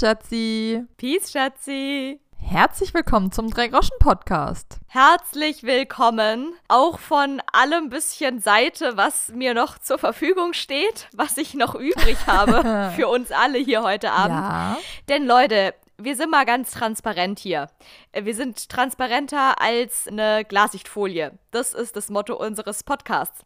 Schatzi. Peace, Schatzi. Herzlich willkommen zum Drei-Groschen-Podcast. Herzlich willkommen. Auch von allem bisschen Seite, was mir noch zur Verfügung steht, was ich noch übrig habe für uns alle hier heute Abend. Ja. Denn Leute, wir sind mal ganz transparent hier. Wir sind transparenter als eine Glassichtfolie. Das ist das Motto unseres Podcasts.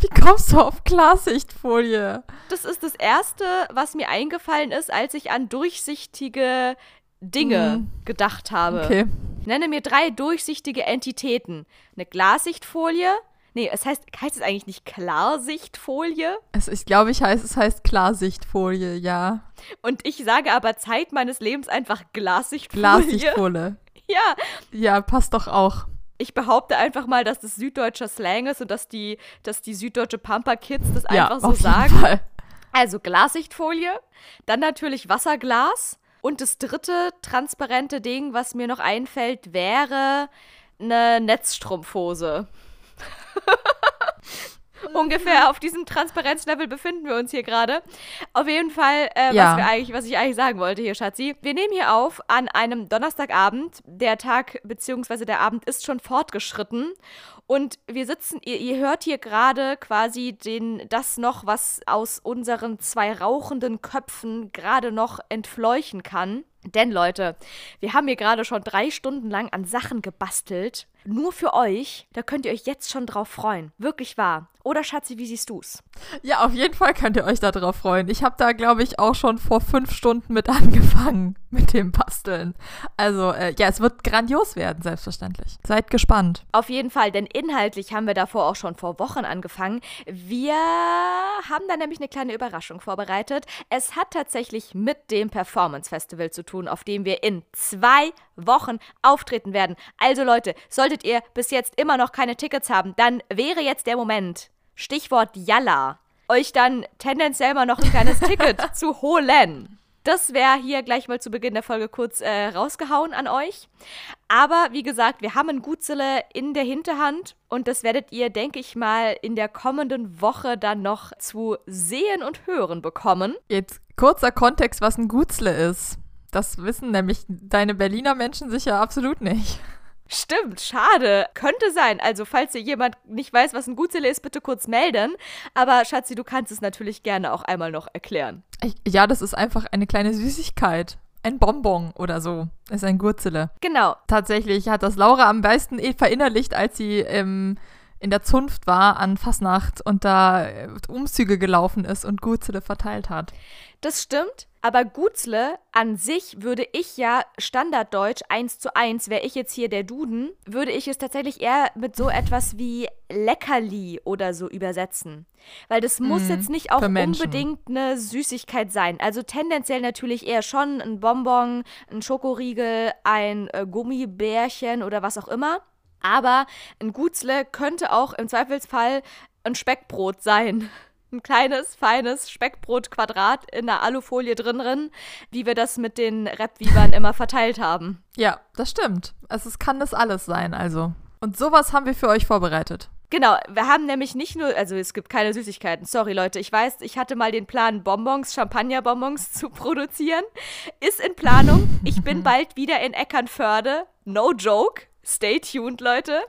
Wie kommst du auf Klarsichtfolie? Das ist das Erste, was mir eingefallen ist, als ich an durchsichtige Dinge Hm. gedacht habe. Okay. Nenne mir drei durchsichtige Entitäten. Eine Glassichtfolie. Nee, es heißt, heißt es eigentlich nicht Klarsichtfolie? Es, ich glaube, ich heiß, es heißt Klarsichtfolie, ja. Und ich sage aber Zeit meines Lebens einfach Glassichtfolie. Glassichtfolie. Ja, Ja, passt doch auch. ich behaupte einfach mal, dass das süddeutscher Slang ist und dass die, dass die süddeutsche Pampa-Kids das ja, einfach so auf jeden sagen. Fall. Also Glassichtfolie, dann natürlich Wasserglas und das dritte transparente Ding, was mir noch einfällt, wäre eine Netzstrumpfhose. Ungefähr auf diesem Transparenzlevel befinden wir uns hier gerade. Auf jeden Fall, äh, Ja. was, wir eigentlich, was ich eigentlich sagen wollte hier, Schatzi. Wir nehmen hier auf an einem Donnerstagabend. Der Tag bzw. der Abend ist schon fortgeschritten. Und wir sitzen, ihr, ihr hört hier gerade quasi den, das noch, was aus unseren zwei rauchenden Köpfen gerade noch entfleuchen kann. Denn Leute, wir haben hier gerade schon drei Stunden lang an Sachen gebastelt. Nur für euch. Da könnt ihr euch jetzt schon drauf freuen. Wirklich wahr. Oder Schatzi, wie siehst du's? Ja, auf jeden Fall könnt ihr euch darauf freuen. Ich habe da, glaube ich, auch schon vor fünf Stunden mit angefangen mit dem Basteln. Also, äh, ja, es wird grandios werden, selbstverständlich. Seid gespannt. Auf jeden Fall, denn inhaltlich haben wir davor auch schon vor Wochen angefangen. Wir haben da nämlich eine kleine Überraschung vorbereitet. Es hat tatsächlich mit dem Performance Festival zu tun, auf dem wir in zwei Wochen auftreten werden. Also Leute, solltet ihr bis jetzt immer noch keine Tickets haben, dann wäre jetzt der Moment, Stichwort Yalla, euch dann tendenziell mal noch ein kleines Ticket zu holen. Das wäre hier gleich mal zu Beginn der Folge kurz äh, rausgehauen an euch. Aber wie gesagt, wir haben ein Gutzele in der Hinterhand und das werdet ihr, denke ich mal, in der kommenden Woche dann noch zu sehen und hören bekommen. Jetzt kurzer Kontext, was ein Gutzle ist. Das wissen nämlich deine Berliner Menschen sicher absolut nicht. Stimmt, schade. Könnte sein. Also, falls ihr jemand nicht weiß, was ein Gutzele ist, bitte kurz melden. Aber Schatzi, du kannst es natürlich gerne auch einmal noch erklären. Ich, ja, das ist einfach eine kleine Süßigkeit. Ein Bonbon oder so. Ist ein Gurzele. Genau. Tatsächlich hat das Laura am meisten eh verinnerlicht, als sie ähm, in der Zunft war an Fasnacht und da äh, Umzüge gelaufen ist und Gurzele verteilt hat. Das stimmt, aber Gutzle an sich würde ich ja Standarddeutsch 1 zu 1, wäre ich jetzt hier der Duden, würde ich es tatsächlich eher mit so etwas wie Leckerli oder so übersetzen. Weil das muss Mhm, jetzt nicht auch unbedingt eine Süßigkeit sein. Also tendenziell natürlich eher schon ein Bonbon, ein Schokoriegel, ein äh, Gummibärchen oder was auch immer. Aber ein Gutzle könnte auch im Zweifelsfall ein Speckbrot sein. Ein kleines, feines Speckbrotquadrat in der Alufolie drin, drin, wie wir das mit den Rap-Wiebern immer verteilt haben. Ja, das stimmt. Also es kann das alles sein, also. Und sowas haben wir für euch vorbereitet. Genau, wir haben nämlich nicht nur, also es gibt keine Süßigkeiten. Sorry Leute, ich weiß, ich hatte mal den Plan, Bonbons, Champagnerbonbons zu produzieren. Ist in Planung. Ich bin bald wieder in Eckernförde. No joke. Stay tuned, Leute.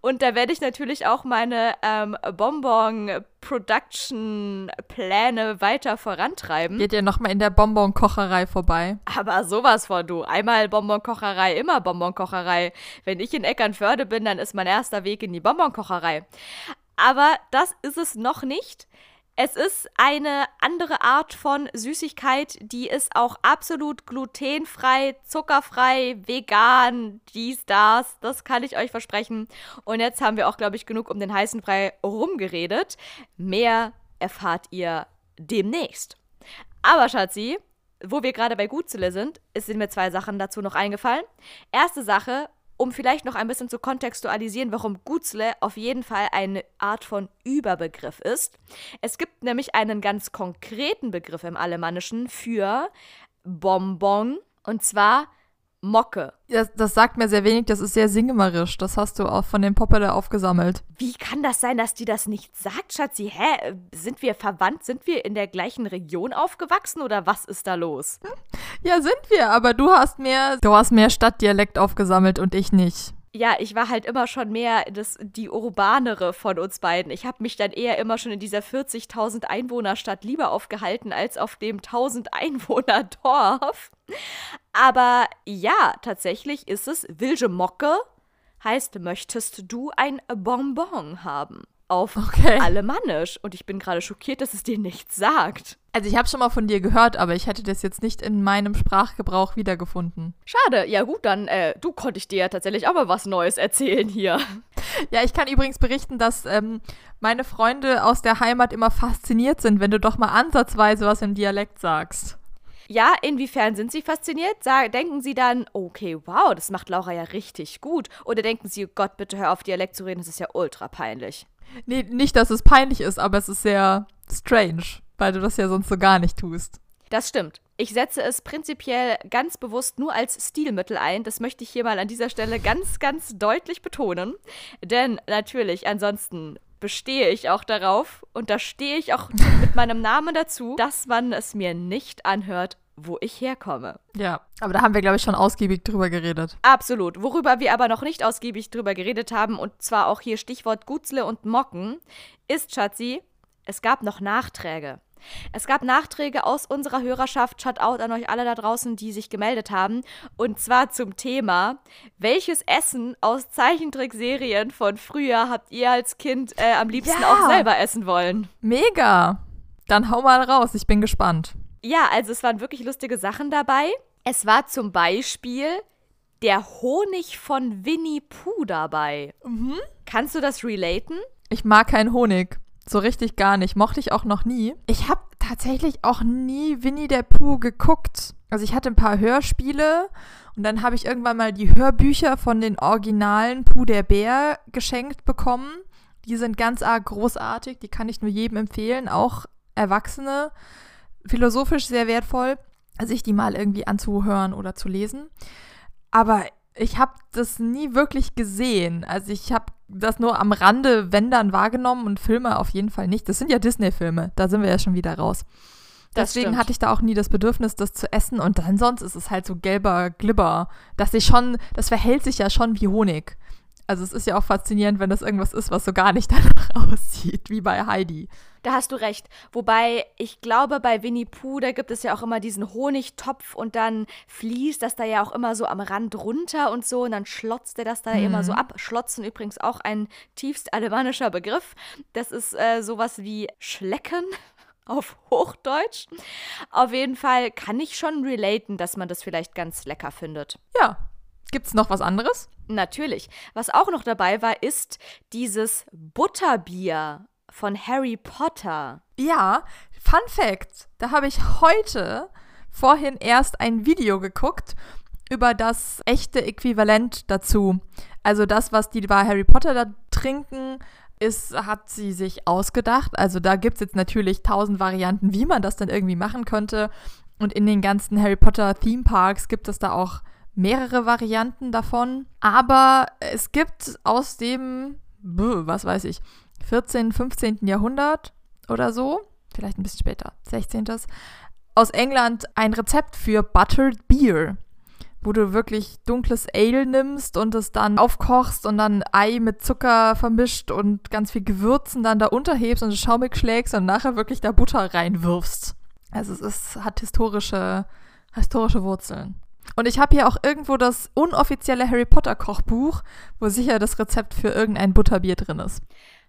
Und da werde ich natürlich auch meine ähm, Bonbon-Production-Pläne weiter vorantreiben. Geht ihr nochmal in der Bonbonkocherei vorbei? Aber sowas von du. Einmal Bonbonkocherei, immer Bonbonkocherei. Wenn ich in Eckernförde bin, dann ist mein erster Weg in die Bonbonkocherei. Aber das ist es noch nicht. Es ist eine andere Art von Süßigkeit, die ist auch absolut glutenfrei, zuckerfrei, vegan, dies, das. Das kann ich euch versprechen. Und jetzt haben wir auch, glaube ich, genug um den heißen Brei rumgeredet. Mehr erfahrt ihr demnächst. Aber Schatzi, wo wir gerade bei Gutzele sind, sind mir zwei Sachen dazu noch eingefallen. Erste Sache, um vielleicht noch ein bisschen zu kontextualisieren, warum Gutzle auf jeden Fall eine Art von Überbegriff ist. Es gibt nämlich einen ganz konkreten Begriff im Alemannischen für Bonbon und zwar Mocke. Das, das sagt mir sehr wenig, das ist sehr singemerisch. Das hast du auch von dem Poppele aufgesammelt. Wie kann das sein, dass die das nicht sagt, Schatzi? Hä? Sind wir verwandt? Sind wir in der gleichen Region aufgewachsen oder was ist da los? Ja, sind wir, aber du hast mehr, du hast mehr Stadtdialekt aufgesammelt und ich nicht ja, ich war halt immer schon mehr das, die urbanere von uns beiden. Ich habe mich dann eher immer schon in dieser 40.000 Einwohnerstadt lieber aufgehalten als auf dem 1000 Einwohner Dorf. Aber ja, tatsächlich ist es Wilge Mocke, heißt, möchtest du ein Bonbon haben? Auf okay. Alemannisch. Und ich bin gerade schockiert, dass es dir nichts sagt. Also ich habe schon mal von dir gehört, aber ich hätte das jetzt nicht in meinem Sprachgebrauch wiedergefunden. Schade. Ja gut, dann äh, du konnte ich dir ja tatsächlich auch mal was Neues erzählen hier. Ja, ich kann übrigens berichten, dass ähm, meine Freunde aus der Heimat immer fasziniert sind, wenn du doch mal ansatzweise was im Dialekt sagst. Ja, inwiefern sind Sie fasziniert? Sag, denken Sie dann, okay, wow, das macht Laura ja richtig gut. Oder denken Sie, oh Gott, bitte hör auf, Dialekt zu reden, das ist ja ultra peinlich. Nee, nicht, dass es peinlich ist, aber es ist sehr strange, weil du das ja sonst so gar nicht tust. Das stimmt. Ich setze es prinzipiell ganz bewusst nur als Stilmittel ein. Das möchte ich hier mal an dieser Stelle ganz, ganz deutlich betonen. Denn natürlich, ansonsten bestehe ich auch darauf und da stehe ich auch mit meinem Namen dazu, dass man es mir nicht anhört, wo ich herkomme. Ja, aber da haben wir, glaube ich, schon ausgiebig drüber geredet. Absolut. Worüber wir aber noch nicht ausgiebig drüber geredet haben, und zwar auch hier Stichwort Gutzle und Mocken, ist, Schatzi, es gab noch Nachträge. Es gab Nachträge aus unserer Hörerschaft. Shoutout an euch alle da draußen, die sich gemeldet haben. Und zwar zum Thema, welches Essen aus Zeichentrickserien von früher habt ihr als Kind äh, am liebsten ja. auch selber essen wollen? Mega! Dann hau mal raus, ich bin gespannt. Ja, also es waren wirklich lustige Sachen dabei. Es war zum Beispiel der Honig von Winnie Pooh dabei. Mhm. Kannst du das relaten? Ich mag keinen Honig. So richtig gar nicht. Mochte ich auch noch nie. Ich habe tatsächlich auch nie Winnie der Pooh geguckt. Also ich hatte ein paar Hörspiele und dann habe ich irgendwann mal die Hörbücher von den originalen Pooh der Bär geschenkt bekommen. Die sind ganz arg großartig. Die kann ich nur jedem empfehlen, auch Erwachsene philosophisch sehr wertvoll, sich die mal irgendwie anzuhören oder zu lesen. Aber ich habe das nie wirklich gesehen. Also ich habe das nur am Rande, wenn dann wahrgenommen und Filme auf jeden Fall nicht. Das sind ja Disney-Filme, da sind wir ja schon wieder raus. Deswegen hatte ich da auch nie das Bedürfnis, das zu essen. Und dann sonst ist es halt so gelber Glibber, dass sich schon, das verhält sich ja schon wie Honig. Also es ist ja auch faszinierend, wenn das irgendwas ist, was so gar nicht danach aussieht, wie bei Heidi. Da hast du recht. Wobei, ich glaube, bei Winnie Pooh, da gibt es ja auch immer diesen Honigtopf und dann fließt das da ja auch immer so am Rand runter und so und dann schlotzt er das da mhm. immer so ab. Schlotzen übrigens auch ein tiefst alemannischer Begriff. Das ist äh, sowas wie Schlecken auf Hochdeutsch. Auf jeden Fall kann ich schon relaten, dass man das vielleicht ganz lecker findet. Ja. Gibt's noch was anderes? Natürlich. Was auch noch dabei war, ist dieses Butterbier von Harry Potter. Ja, Fun Fact: Da habe ich heute vorhin erst ein Video geguckt über das echte Äquivalent dazu. Also das, was die bei Harry Potter da trinken, ist, hat sie sich ausgedacht. Also da gibt es jetzt natürlich tausend Varianten, wie man das dann irgendwie machen könnte. Und in den ganzen Harry Potter Theme Parks gibt es da auch mehrere Varianten davon. Aber es gibt aus dem, was weiß ich, 14., 15. Jahrhundert oder so, vielleicht ein bisschen später, 16. aus England ein Rezept für Buttered Beer, wo du wirklich dunkles Ale nimmst und es dann aufkochst und dann Ei mit Zucker vermischt und ganz viel Gewürzen dann da unterhebst und schaumig schlägst und nachher wirklich da Butter reinwirfst. Also es ist, hat historische, historische Wurzeln. Und ich habe hier auch irgendwo das unoffizielle Harry Potter Kochbuch, wo sicher das Rezept für irgendein Butterbier drin ist.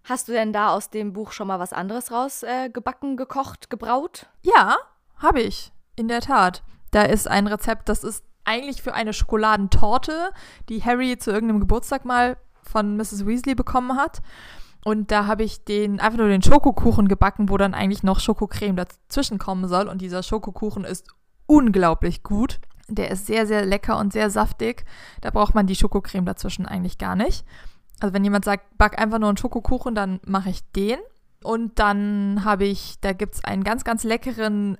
Hast du denn da aus dem Buch schon mal was anderes rausgebacken, äh, gekocht, gebraut? Ja, habe ich. In der Tat. Da ist ein Rezept, das ist eigentlich für eine Schokoladentorte, die Harry zu irgendeinem Geburtstag mal von Mrs. Weasley bekommen hat. Und da habe ich den einfach nur den Schokokuchen gebacken, wo dann eigentlich noch Schokocreme dazwischen kommen soll. Und dieser Schokokuchen ist unglaublich gut. Der ist sehr, sehr lecker und sehr saftig. Da braucht man die Schokocreme dazwischen eigentlich gar nicht. Also wenn jemand sagt, back einfach nur einen Schokokuchen, dann mache ich den. Und dann habe ich, da gibt es einen ganz, ganz leckeren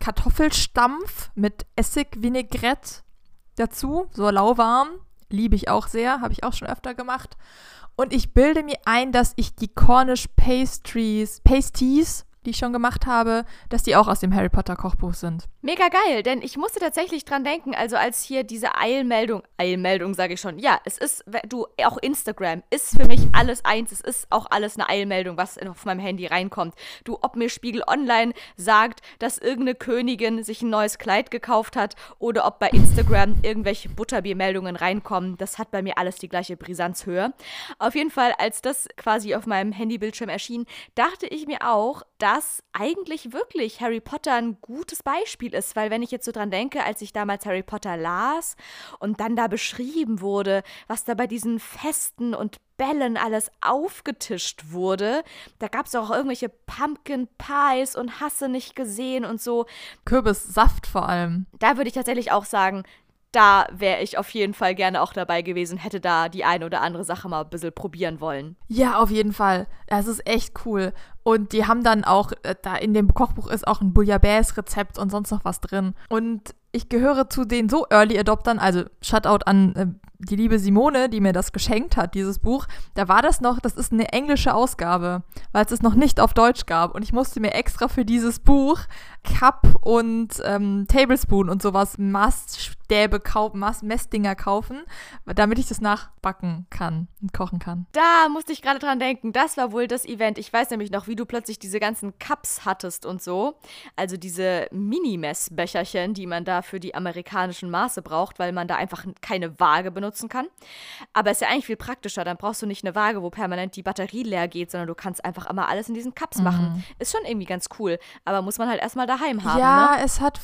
Kartoffelstampf mit Essig, Vinaigrette. dazu, so lauwarm. Liebe ich auch sehr, habe ich auch schon öfter gemacht. Und ich bilde mir ein, dass ich die Cornish Pastries, Pasties die ich schon gemacht habe, dass die auch aus dem Harry Potter Kochbuch sind. Mega geil, denn ich musste tatsächlich dran denken, also als hier diese Eilmeldung, Eilmeldung sage ich schon, ja, es ist, du, auch Instagram ist für mich alles eins, es ist auch alles eine Eilmeldung, was auf meinem Handy reinkommt. Du, ob mir Spiegel Online sagt, dass irgendeine Königin sich ein neues Kleid gekauft hat oder ob bei Instagram irgendwelche Butterbiermeldungen reinkommen, das hat bei mir alles die gleiche Brisanzhöhe. Auf jeden Fall, als das quasi auf meinem Handybildschirm erschien, dachte ich mir auch, dass eigentlich wirklich Harry Potter ein gutes Beispiel ist, weil wenn ich jetzt so dran denke, als ich damals Harry Potter las und dann da beschrieben wurde, was da bei diesen Festen und Bällen alles aufgetischt wurde. Da gab es auch irgendwelche Pumpkin Pies und Hasse nicht gesehen und so. Kürbissaft vor allem. Da würde ich tatsächlich auch sagen, da wäre ich auf jeden Fall gerne auch dabei gewesen, hätte da die eine oder andere Sache mal ein bisschen probieren wollen. Ja, auf jeden Fall. Das ist echt cool. Und die haben dann auch, äh, da in dem Kochbuch ist auch ein Bouillabaisse-Rezept und sonst noch was drin. Und ich gehöre zu den so Early Adoptern, also Shutout an äh, die liebe Simone, die mir das geschenkt hat, dieses Buch, da war das noch, das ist eine englische Ausgabe, weil es es noch nicht auf Deutsch gab. Und ich musste mir extra für dieses Buch Cup und ähm, Tablespoon und sowas, Maststäbe kaufen, Mast Messdinger kaufen, damit ich das nachbacken kann und kochen kann. Da musste ich gerade dran denken. Das war wohl das Event. Ich weiß nämlich noch, wie du plötzlich diese ganzen Cups hattest und so. Also diese Mini-Messbecherchen, die man da für die amerikanischen Maße braucht, weil man da einfach keine Waage benutzt benutzen kann. Aber es ist ja eigentlich viel praktischer. Dann brauchst du nicht eine Waage, wo permanent die Batterie leer geht, sondern du kannst einfach immer alles in diesen Cups mhm. machen. Ist schon irgendwie ganz cool. Aber muss man halt erstmal daheim haben. Ja, ne? es hat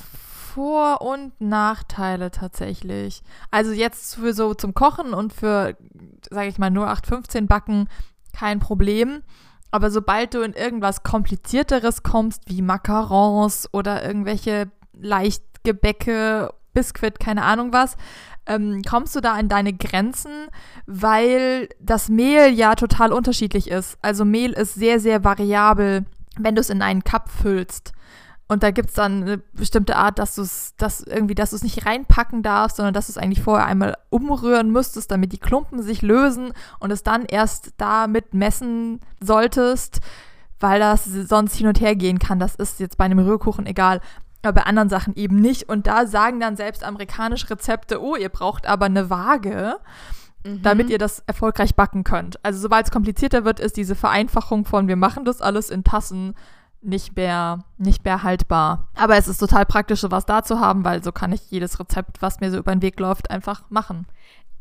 vor- und Nachteile tatsächlich. Also jetzt für so zum Kochen und für, sage ich mal, nur 815 Backen kein Problem. Aber sobald du in irgendwas Komplizierteres kommst, wie Macarons oder irgendwelche Leichtgebäcke, Biskuit, keine Ahnung was, ähm, kommst du da an deine Grenzen, weil das Mehl ja total unterschiedlich ist. Also Mehl ist sehr, sehr variabel, wenn du es in einen Cup füllst. Und da gibt es dann eine bestimmte Art, dass du es dass irgendwie, dass du es nicht reinpacken darfst, sondern dass du es eigentlich vorher einmal umrühren müsstest, damit die Klumpen sich lösen und es dann erst damit messen solltest, weil das sonst hin und her gehen kann. Das ist jetzt bei einem Rührkuchen egal aber bei anderen Sachen eben nicht. Und da sagen dann selbst amerikanische Rezepte, oh, ihr braucht aber eine Waage, mhm. damit ihr das erfolgreich backen könnt. Also sobald es komplizierter wird, ist diese Vereinfachung von wir machen das alles in Tassen nicht mehr, nicht mehr haltbar. Aber es ist total praktisch, sowas da zu haben, weil so kann ich jedes Rezept, was mir so über den Weg läuft, einfach machen.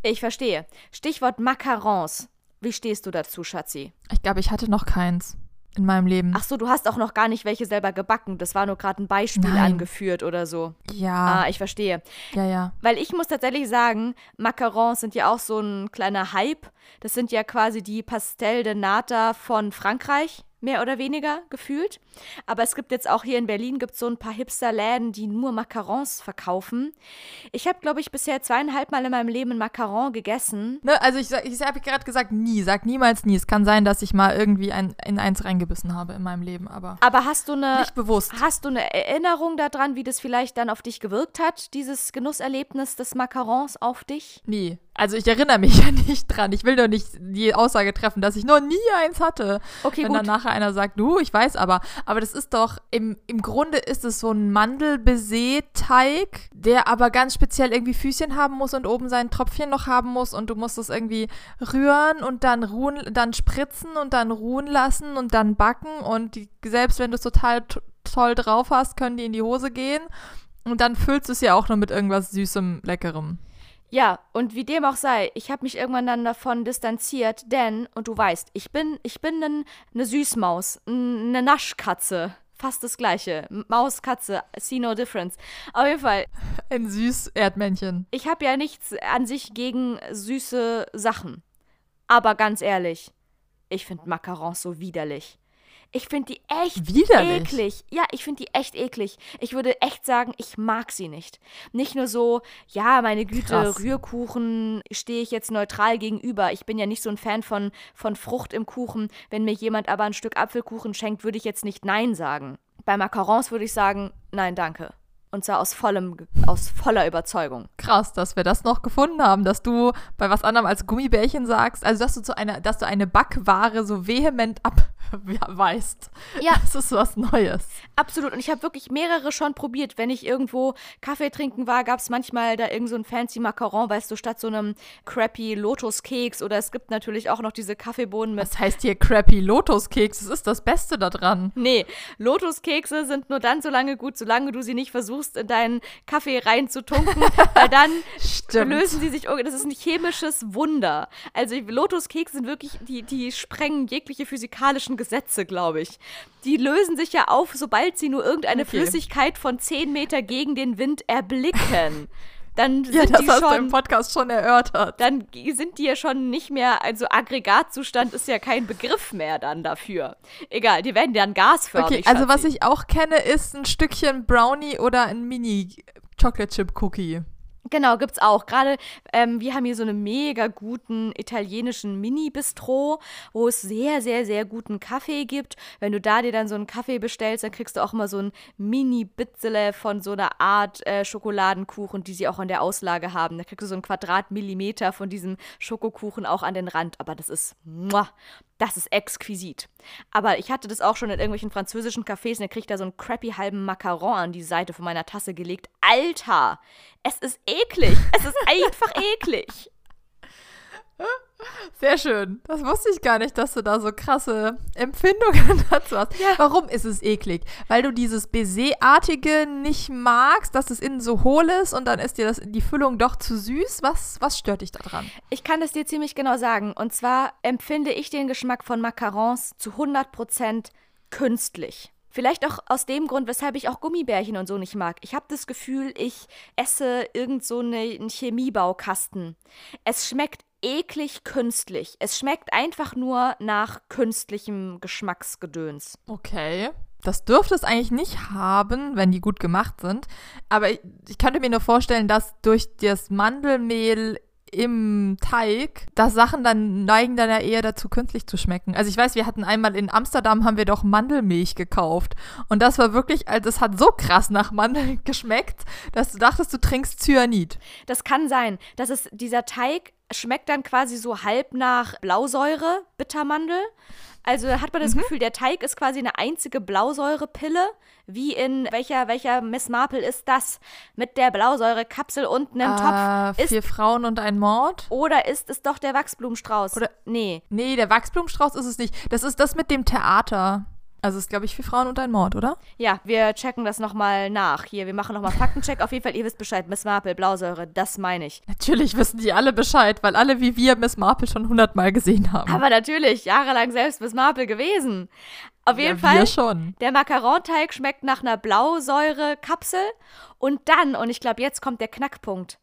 Ich verstehe. Stichwort Macarons. Wie stehst du dazu, Schatzi? Ich glaube, ich hatte noch keins in meinem Leben. Ach so, du hast auch noch gar nicht welche selber gebacken. Das war nur gerade ein Beispiel Nein. angeführt oder so. Ja. Ah, ich verstehe. Ja, ja. Weil ich muss tatsächlich sagen, Macarons sind ja auch so ein kleiner Hype. Das sind ja quasi die Pastel de Nata von Frankreich mehr oder weniger gefühlt. Aber es gibt jetzt auch hier in Berlin gibt so ein paar Hipster-Läden, die nur Macarons verkaufen. Ich habe, glaube ich, bisher zweieinhalb Mal in meinem Leben ein Macaron gegessen. Ne, also ich, ich habe gerade gesagt, nie. Sag niemals nie. Es kann sein, dass ich mal irgendwie ein, in eins reingebissen habe in meinem Leben, aber. Aber hast du eine. Nicht bewusst. Hast du eine Erinnerung daran, wie das vielleicht dann auf dich gewirkt hat, dieses Genusserlebnis des Macarons auf dich? Nie. Also ich erinnere mich ja nicht dran. Ich will doch nicht die Aussage treffen, dass ich noch nie eins hatte. Okay, Wenn gut. dann nachher einer sagt, du, ich weiß aber. Aber das ist doch, im, im Grunde ist es so ein Mandelbaiser-Teig, der aber ganz speziell irgendwie Füßchen haben muss und oben sein Tröpfchen noch haben muss und du musst es irgendwie rühren und dann ruhen, dann spritzen und dann ruhen lassen und dann backen und die, selbst wenn du es total toll drauf hast, können die in die Hose gehen. Und dann füllst du es ja auch noch mit irgendwas Süßem, Leckerem. Ja, und wie dem auch sei, ich habe mich irgendwann dann davon distanziert, denn, und du weißt, ich bin, ich bin eine ne Süßmaus, eine Naschkatze. Fast das gleiche. Maus, Katze, see no difference. Auf jeden Fall. Ein süß Erdmännchen. Ich habe ja nichts an sich gegen süße Sachen. Aber ganz ehrlich, ich finde Macarons so widerlich. Ich finde die echt Widerlich. eklig. Ja, ich finde die echt eklig. Ich würde echt sagen, ich mag sie nicht. Nicht nur so, ja, meine Güte, Krass. Rührkuchen stehe ich jetzt neutral gegenüber. Ich bin ja nicht so ein Fan von, von Frucht im Kuchen. Wenn mir jemand aber ein Stück Apfelkuchen schenkt, würde ich jetzt nicht Nein sagen. Bei Macarons würde ich sagen, nein, danke. Und zwar aus vollem, aus voller Überzeugung. Krass, dass wir das noch gefunden haben, dass du bei was anderem als Gummibärchen sagst, also dass du zu einer, dass du eine Backware so vehement abweist. Ja. Das ist was Neues. Absolut. Und ich habe wirklich mehrere schon probiert. Wenn ich irgendwo Kaffee trinken war, gab es manchmal da irgend so ein fancy Macaron, weißt du, statt so einem crappy Lotuskeks oder es gibt natürlich auch noch diese Kaffeebohnen mit. Was heißt hier crappy Lotuskeks? Das ist das Beste daran. Nee, Lotuskekse sind nur dann so lange gut, solange du sie nicht versuchst, in deinen Kaffee reinzutunken, weil dann Stimmt. lösen sie sich. Das ist ein chemisches Wunder. Also Lotuskekse sind wirklich, die, die sprengen jegliche physikalischen Gesetze, glaube ich. Die lösen sich ja auf, sobald sie nur irgendeine Okay. Flüssigkeit von 10 Meter gegen den Wind erblicken. Dann sind Ja, das die hast du schon im Podcast schon erörtert. dann sind die ja schon nicht mehr, also Aggregatzustand ist ja kein Begriff mehr dann dafür. Egal, die werden dann gasförmig. Okay, also was ich auch kenne, ist ein Stückchen Brownie oder ein Mini Chocolate Chip Cookie. Genau, gibt's auch. Gerade, ähm, wir haben hier so einen mega guten italienischen Mini-Bistro, wo es sehr, sehr, sehr guten Kaffee gibt. Wenn du da dir dann so einen Kaffee bestellst, dann kriegst du auch immer so ein Mini-Bitzele von so einer Art äh, Schokoladenkuchen, die sie auch in der Auslage haben. Da kriegst du so einen Quadratmillimeter von diesem Schokokuchen auch an den Rand. Aber das ist, muah, das ist exquisit. Aber ich hatte das auch schon in irgendwelchen französischen Cafés und da krieg da so einen crappy halben Macaron an die Seite von meiner Tasse gelegt. Alter, es ist eklig. Es ist einfach eklig. Sehr schön. Das wusste ich gar nicht, dass du da so krasse Empfindungen dazu hast. Ja. Warum ist es eklig? Weil du dieses Baiser-artige nicht magst, dass es innen so hohl ist und dann ist dir das, die Füllung doch zu süß. Was, was stört dich daran? Ich kann das dir ziemlich genau sagen. Und zwar empfinde ich den Geschmack von Macarons zu 100% künstlich. Vielleicht auch aus dem Grund, weshalb ich auch Gummibärchen und so nicht mag. Ich habe das Gefühl, ich esse irgend so eine, einen Chemiebaukasten. Es schmeckt eklig künstlich. Es schmeckt einfach nur nach künstlichem Geschmacksgedöns. Okay. Das dürfte es eigentlich nicht haben, wenn die gut gemacht sind. Aber ich, ich könnte mir nur vorstellen, dass durch das Mandelmehl im Teig, dass Sachen dann neigen dann ja eher dazu, künstlich zu schmecken. Also ich weiß, wir hatten einmal in Amsterdam haben wir doch Mandelmilch gekauft. Und das war wirklich, also es hat so krass nach Mandeln geschmeckt, dass du dachtest, du trinkst Cyanid. Das kann sein. Das ist dieser Teig schmeckt dann quasi so halb nach Blausäure, Bittermandel. Also hat man das Gefühl, der Teig ist quasi eine einzige Blausäurepille. Wie in welcher welcher Miss Marple ist das mit der Blausäurekapsel unten im Topf? Äh, Ist vier Frauen und ein Mord. oder ist es doch der Wachsblumenstrauß? Oder- nee. Nee, der Wachsblumenstrauß ist es nicht. Das ist das mit dem Theater. Also es ist, glaube ich, vier Frauen und ein Mord, oder? Ja, wir checken das nochmal nach. Hier, wir machen nochmal Faktencheck. Auf jeden Fall, ihr wisst Bescheid. Miss Marple, Blausäure, das meine ich. Natürlich wissen die alle Bescheid, weil alle wie wir Miss Marple schon hundertmal gesehen haben. Aber natürlich, jahrelang selbst Miss Marple gewesen. Auf jeden ja, Fall. Wir schon. Der Macaronteig schmeckt nach einer Blausäurekapsel. Und dann, und ich glaube, jetzt kommt der Knackpunkt,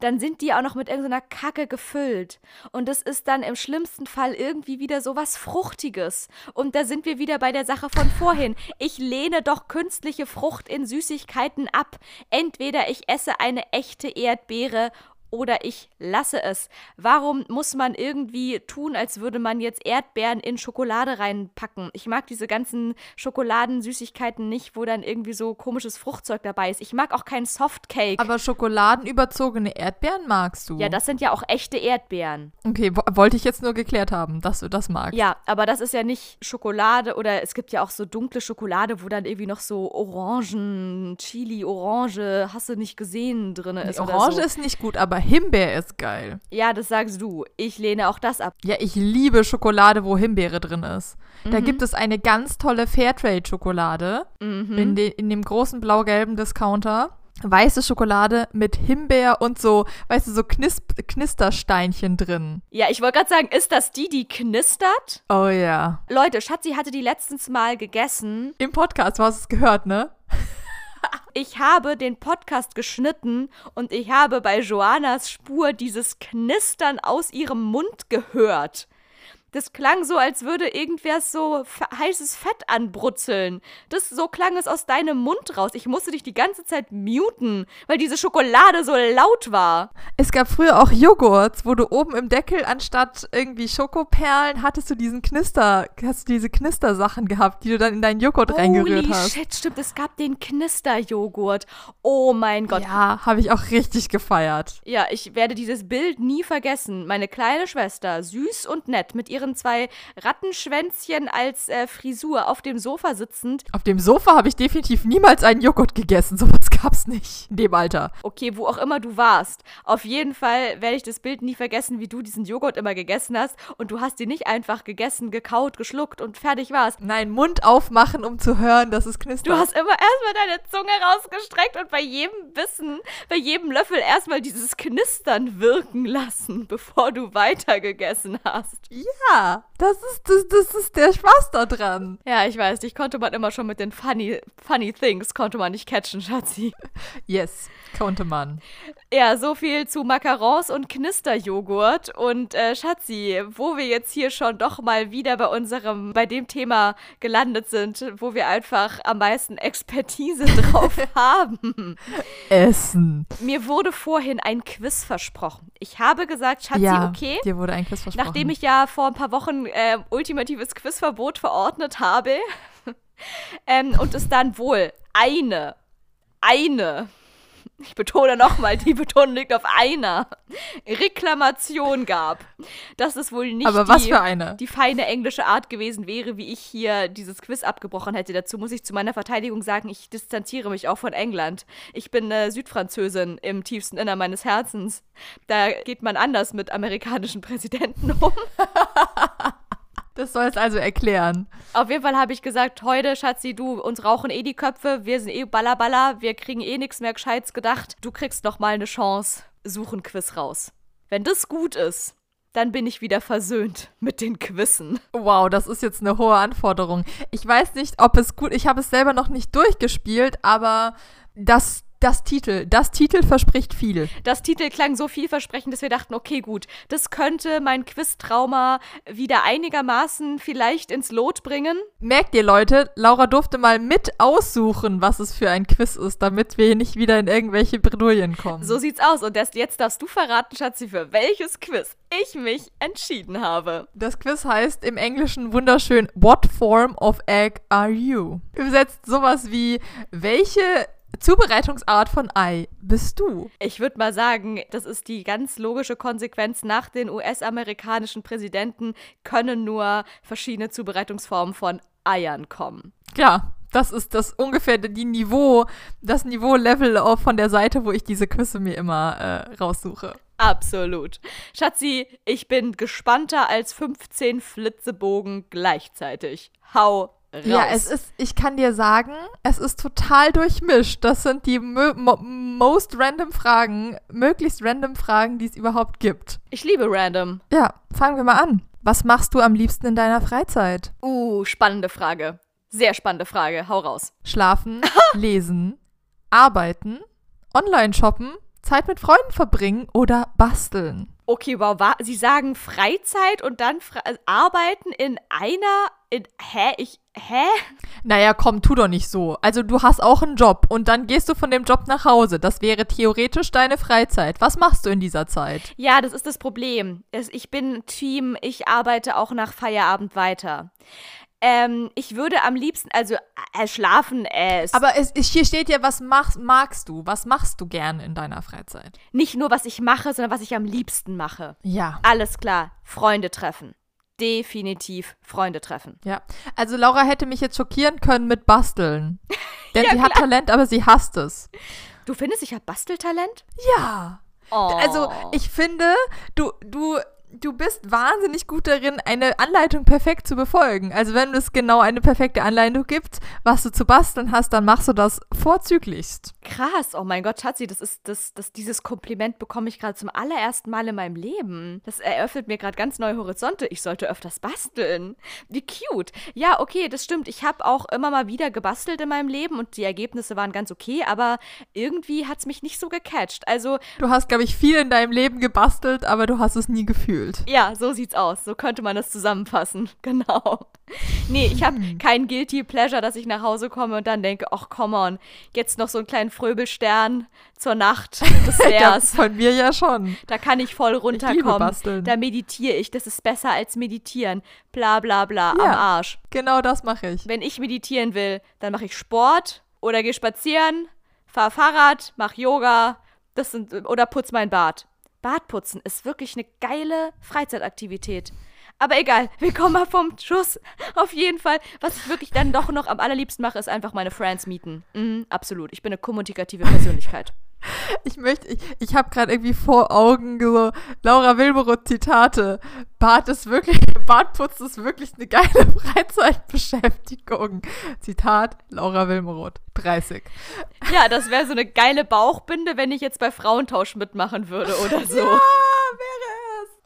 dann sind die auch noch mit irgendeiner Kacke gefüllt. Und es ist dann im schlimmsten Fall irgendwie wieder so was Fruchtiges. Und da sind wir wieder bei der Sache von vorhin. Ich lehne doch künstliche Frucht in Süßigkeiten ab. Entweder ich esse eine echte Erdbeere oder ich lasse es. Warum muss man irgendwie tun, als würde man jetzt Erdbeeren in Schokolade reinpacken? Ich mag diese ganzen Schokoladensüßigkeiten nicht, wo dann irgendwie so komisches Fruchtzeug dabei ist. Ich mag auch keinen Softcake. Aber schokoladenüberzogene Erdbeeren magst du? ja, das sind ja auch echte Erdbeeren. Okay, wo, wollte ich jetzt nur geklärt haben, dass du das magst. Ja, aber das ist ja nicht Schokolade oder es gibt ja auch so dunkle Schokolade, wo dann irgendwie noch so Orangen, Chili, Orange, hast du nicht gesehen drin Die ist. Orange oder so. ist nicht gut, aber Himbeer ist geil. Ja, das sagst du. Ich lehne auch das ab. Ja, ich liebe Schokolade, wo Himbeere drin ist. Mhm. Da gibt es eine ganz tolle Fairtrade-Schokolade Mhm. in, de, in dem großen blau-gelben Discounter. Weiße Schokolade mit Himbeer und so, weißt du, so Knisp Knistersteinchen drin. Ja, ich wollte gerade sagen, ist das die, die knistert? Oh ja. Leute, Schatzi hatte die letztens mal gegessen. Im Podcast, du hast es gehört, ne? Ich habe den Podcast geschnitten und ich habe bei Joannas Spur dieses Knistern aus ihrem Mund gehört. Das klang so, als würde irgendwer so heißes Fett anbrutzeln. Das so klang es aus deinem Mund raus. Ich musste dich die ganze Zeit muten, weil diese Schokolade so laut war. Es gab früher auch Joghurts, wo du oben im Deckel anstatt irgendwie Schokoperlen hattest du diesen Knister, hast du diese Knistersachen gehabt, die du dann in deinen Joghurt Holy reingerührt hast. shit, stimmt, es gab den Knisterjoghurt. Oh mein Gott. Ja, habe ich auch richtig gefeiert. Ja, ich werde dieses Bild nie vergessen. Meine kleine Schwester, süß und nett, mit ihren zwei Rattenschwänzchen als äh, Frisur auf dem Sofa sitzend. Auf dem Sofa habe ich definitiv niemals einen Joghurt gegessen. Sowas gab's nicht in dem Alter. Okay, wo auch immer du warst. Auf jeden Fall werde ich das Bild nie vergessen, wie du diesen Joghurt immer gegessen hast. Und du hast ihn nicht einfach gegessen, gekaut, geschluckt und fertig war's. Nein, Mund aufmachen, um zu hören, dass es knistert. Du hast immer erstmal deine Zunge rausgestreckt und bei jedem Bissen, bei jedem Löffel erstmal dieses Knistern wirken lassen, bevor du weitergegessen hast. ja, das ist, das, das ist der Spaß da dran. Ja, ich weiß, dich konnte man immer schon mit den funny, funny things, konnte man nicht catchen, Schatzi. Yes, konnte man. Ja, so viel zu Macarons und Knisterjoghurt. Und äh, Schatzi, wo wir jetzt hier schon doch mal wieder bei unserem, bei dem Thema gelandet sind, wo wir einfach am meisten Expertise drauf haben. Essen. Mir wurde vorhin ein Quiz versprochen. Ich habe gesagt, Schatzi, ja, okay. dir wurde ein Quiz versprochen. Nachdem ich ja vor ein paar Wochen äh, ultimatives Quizverbot verordnet habe ähm, und es dann wohl eine, eine, ich betone nochmal, die Betonung liegt auf einer, Reklamation gab, dass es wohl nicht Aber die, was für eine? die feine englische Art gewesen wäre, wie ich hier dieses Quiz abgebrochen hätte. Dazu muss ich zu meiner Verteidigung sagen, ich distanziere mich auch von England. Ich bin äh, Südfranzösin im tiefsten Innern meines Herzens. Da geht man anders mit amerikanischen Präsidenten um. Das soll es also erklären. Auf jeden Fall habe ich gesagt, heute, Schatzi, du, uns rauchen eh die Köpfe, wir sind eh ballerballer, wir kriegen eh nichts mehr Gescheites gedacht. Du kriegst noch mal eine Chance, such ein Quiz raus. Wenn das gut ist, dann bin ich wieder versöhnt mit den Quizzen. Wow, das ist jetzt eine hohe Anforderung. Ich weiß nicht, ob es gut, ich habe es selber noch nicht durchgespielt, aber das, das Titel, das Titel verspricht viel. Das Titel klang so vielversprechend, dass wir dachten, okay, gut, das könnte mein Quiz-Trauma wieder einigermaßen vielleicht ins Lot bringen. Merkt ihr, Leute, Laura durfte mal mit aussuchen, was es für ein Quiz ist, damit wir hier nicht wieder in irgendwelche Bredouillen kommen. So sieht's aus. Und das, jetzt darfst du verraten, Schatzi, für welches Quiz ich mich entschieden habe. Das Quiz heißt im Englischen wunderschön What form of egg are you? Übersetzt sowas wie welche Zubereitungsart von Ei bist du? Ich würde mal sagen, das ist die ganz logische Konsequenz. Nach den US-amerikanischen Präsidenten können nur verschiedene Zubereitungsformen von Eiern kommen. Ja, das ist das ungefähr die Niveau, das Niveau-Level von der Seite, wo ich diese Quizze mir immer äh, raussuche. Absolut. Schatzi, ich bin gespannter als 15 Flitzebogen gleichzeitig. Hau raus. Ja, es ist, ich kann dir sagen, es ist total durchmischt. Das sind die mo mo most random Fragen, möglichst random Fragen, die es überhaupt gibt. Ich liebe Random. Ja, fangen wir mal an. Was machst du am liebsten in deiner Freizeit? Uh, spannende Frage. Sehr spannende Frage. Hau raus. Schlafen, lesen, arbeiten, online shoppen, Zeit mit Freunden verbringen oder basteln? Okay, wow, wa Sie sagen Freizeit und dann Fre also Arbeiten in einer. In, hä? Ich. Hä? Naja, komm, tu doch nicht so. Also du hast auch einen Job und dann gehst du von dem Job nach Hause. Das wäre theoretisch deine Freizeit. Was machst du in dieser Zeit? Ja, das ist das Problem. Ich bin Team, ich arbeite auch nach Feierabend weiter. Ähm, ich würde am liebsten, also äh, schlafen, äh, es- Aber es, hier steht ja, was machst, magst du? Was machst du gerne in deiner Freizeit? nicht nur, was ich mache, sondern was ich am liebsten mache. Ja. Alles klar, Freunde treffen. Definitiv Freunde treffen. Ja. Also Laura hätte mich jetzt schockieren können mit Basteln. Denn Ja, sie hat Talent, aber sie hasst es. Du findest, ich habe Basteltalent? Ja. Oh. Also, ich finde, du, du, du bist wahnsinnig gut darin, eine Anleitung perfekt zu befolgen. Also, wenn es genau eine perfekte Anleitung gibt, was du zu basteln hast, dann machst du das vorzüglichst. Krass, oh mein Gott, Schatzi, das ist das, das dieses Kompliment bekomme ich gerade zum allerersten Mal in meinem Leben. Das eröffnet mir gerade ganz neue Horizonte. Ich sollte öfters basteln. Wie cute. Ja, okay, das stimmt. Ich habe auch immer mal wieder gebastelt in meinem Leben und die Ergebnisse waren ganz okay, aber irgendwie hat es mich nicht so gecatcht. Also, Du hast, glaube ich, viel in deinem Leben gebastelt, aber du hast es nie gefühlt. Gefühlt. Ja, so sieht's aus. So könnte man es zusammenfassen. Genau. Nee, ich habe Hm. kein Guilty Pleasure, dass ich nach Hause komme und dann denke, ach, come on, jetzt noch so einen kleinen Fröbelstern zur Nacht. Das wär's. von mir ja schon. Da kann ich voll runterkommen. basteln. Da meditiere ich. Das ist besser als meditieren. Bla bla bla am Ja. Arsch. Genau das mache ich. Wenn ich meditieren will, dann mache ich Sport oder gehe spazieren, fahre Fahrrad, mache Yoga, das sind oder putz mein Bad. Badputzen ist wirklich eine geile Freizeitaktivität. Aber egal, wir kommen mal vom Schuss. Auf jeden Fall, was ich wirklich dann doch noch am allerliebsten mache, ist einfach meine Friends mieten. Mhm, absolut. Ich bin eine kommunikative Persönlichkeit. Ich möchte, ich, ich habe gerade irgendwie vor Augen so Laura Wilmeroth Zitate. Bad ist wirklich, Badputzen ist wirklich eine geile Freizeitbeschäftigung. Zitat Laura Wilmeroth, 30. Ja, das wäre so eine geile Bauchbinde, wenn ich jetzt bei Frauentausch mitmachen würde oder so. Ja, wäre.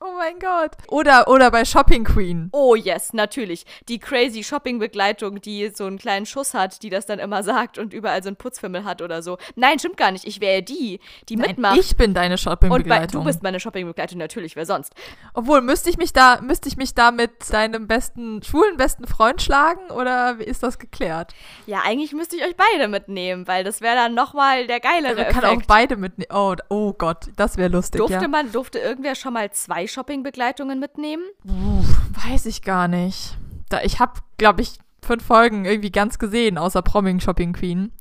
Oh mein Gott. Oder, oder bei Shopping Queen. Oh yes, natürlich. Die crazy Shopping-Begleitung, die so einen kleinen Schuss hat, die das dann immer sagt und überall so einen Putzfimmel hat oder so. Nein, stimmt gar nicht. Ich wäre die, die Nein, mitmacht. ich bin deine und Shoppingbegleitung. du bist meine Shopping-Begleitung, natürlich, wer sonst? Obwohl, müsste ich mich da, müsste ich mich da mit deinem besten, schwulen besten Freund schlagen oder wie ist das geklärt? Ja, eigentlich müsste ich euch beide mitnehmen, weil das wäre dann nochmal der geilere Man kann Effekt. auch beide mitnehmen. Oh, oh Gott, das wäre lustig, durfte ja. man, durfte irgendwer schon mal zwei Shopping-Begleitungen mitnehmen? Uff, weiß ich gar nicht. Da, ich habe, glaube ich, fünf Folgen irgendwie ganz gesehen, außer Promming Shopping Queen.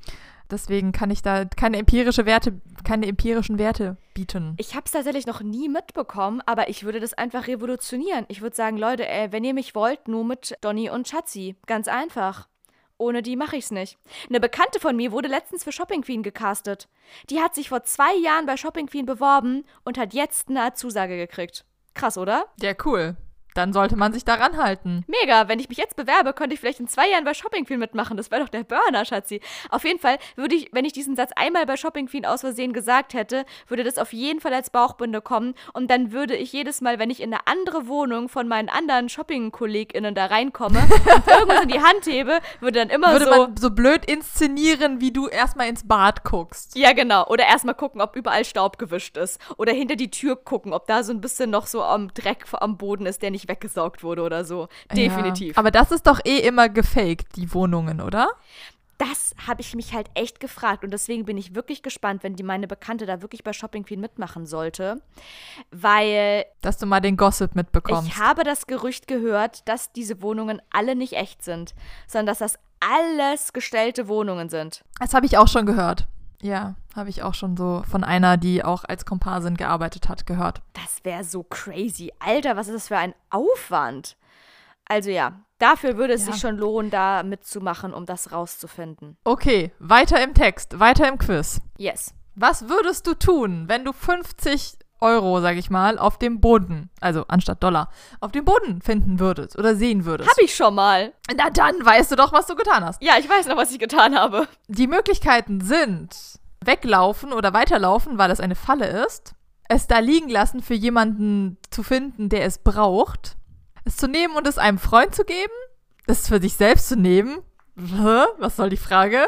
Deswegen kann ich da keine empirische Werte, keine empirischen Werte bieten. Ich habe es tatsächlich noch nie mitbekommen, aber ich würde das einfach revolutionieren. Ich würde sagen, Leute, ey, wenn ihr mich wollt, nur mit Donny und Schatzi. Ganz einfach. Ohne die mache ich's nicht. Eine Bekannte von mir wurde letztens für Shopping Queen gecastet. Die hat sich vor zwei Jahren bei Shopping Queen beworben und hat jetzt eine Zusage gekriegt. Krass, oder? Ja, cool. Dann sollte man sich daran halten. Mega, wenn ich mich jetzt bewerbe, könnte ich vielleicht in zwei Jahren bei Shopping Queen mitmachen. Das wäre doch der Burner, Schatzi. Auf jeden Fall würde ich, wenn ich diesen Satz einmal bei Shopping Queen aus Versehen gesagt hätte, würde das auf jeden Fall als Bauchbinde kommen. Und dann würde ich jedes Mal, wenn ich in eine andere Wohnung von meinen anderen Shopping-KollegInnen da reinkomme und irgendwas in die Hand hebe, würde dann immer Würde so. man so blöd inszenieren, wie du erstmal ins Bad guckst. Ja, genau. Oder erstmal gucken, ob überall Staub gewischt ist. Oder hinter die Tür gucken, ob da so ein bisschen noch so am Dreck am Boden ist, der nicht weggesaugt wurde oder so. Definitiv. Ja. Aber das ist doch eh immer gefaked, die Wohnungen, oder? Das habe ich mich halt echt gefragt und deswegen bin ich wirklich gespannt, wenn die meine Bekannte da wirklich bei Shopping Queen mitmachen sollte, weil Dass du mal den Gossip mitbekommst. ich habe das Gerücht gehört, dass diese Wohnungen alle nicht echt sind, sondern dass das alles gestellte Wohnungen sind. Das habe ich auch schon gehört. Ja, habe ich auch schon so von einer, die auch als Komparsin gearbeitet hat, gehört. Das wäre so crazy. Alter, was ist das für ein Aufwand? Also ja, dafür würde es Ja. sich schon lohnen, da mitzumachen, um das rauszufinden. Okay, weiter im Text, weiter im Quiz. Yes. Was würdest du tun, wenn du 50 Euro, sag ich mal, auf dem Boden, also anstatt Dollar, auf dem Boden finden würdest oder sehen würdest? Hab ich schon mal. Na dann weißt du doch, was du getan hast. Ja, ich weiß noch, was ich getan habe. Die Möglichkeiten sind weglaufen oder weiterlaufen, weil es eine Falle ist, es da liegen lassen für jemanden zu finden, der es braucht, es zu nehmen und es einem Freund zu geben, es für sich selbst zu nehmen. Was soll die Frage?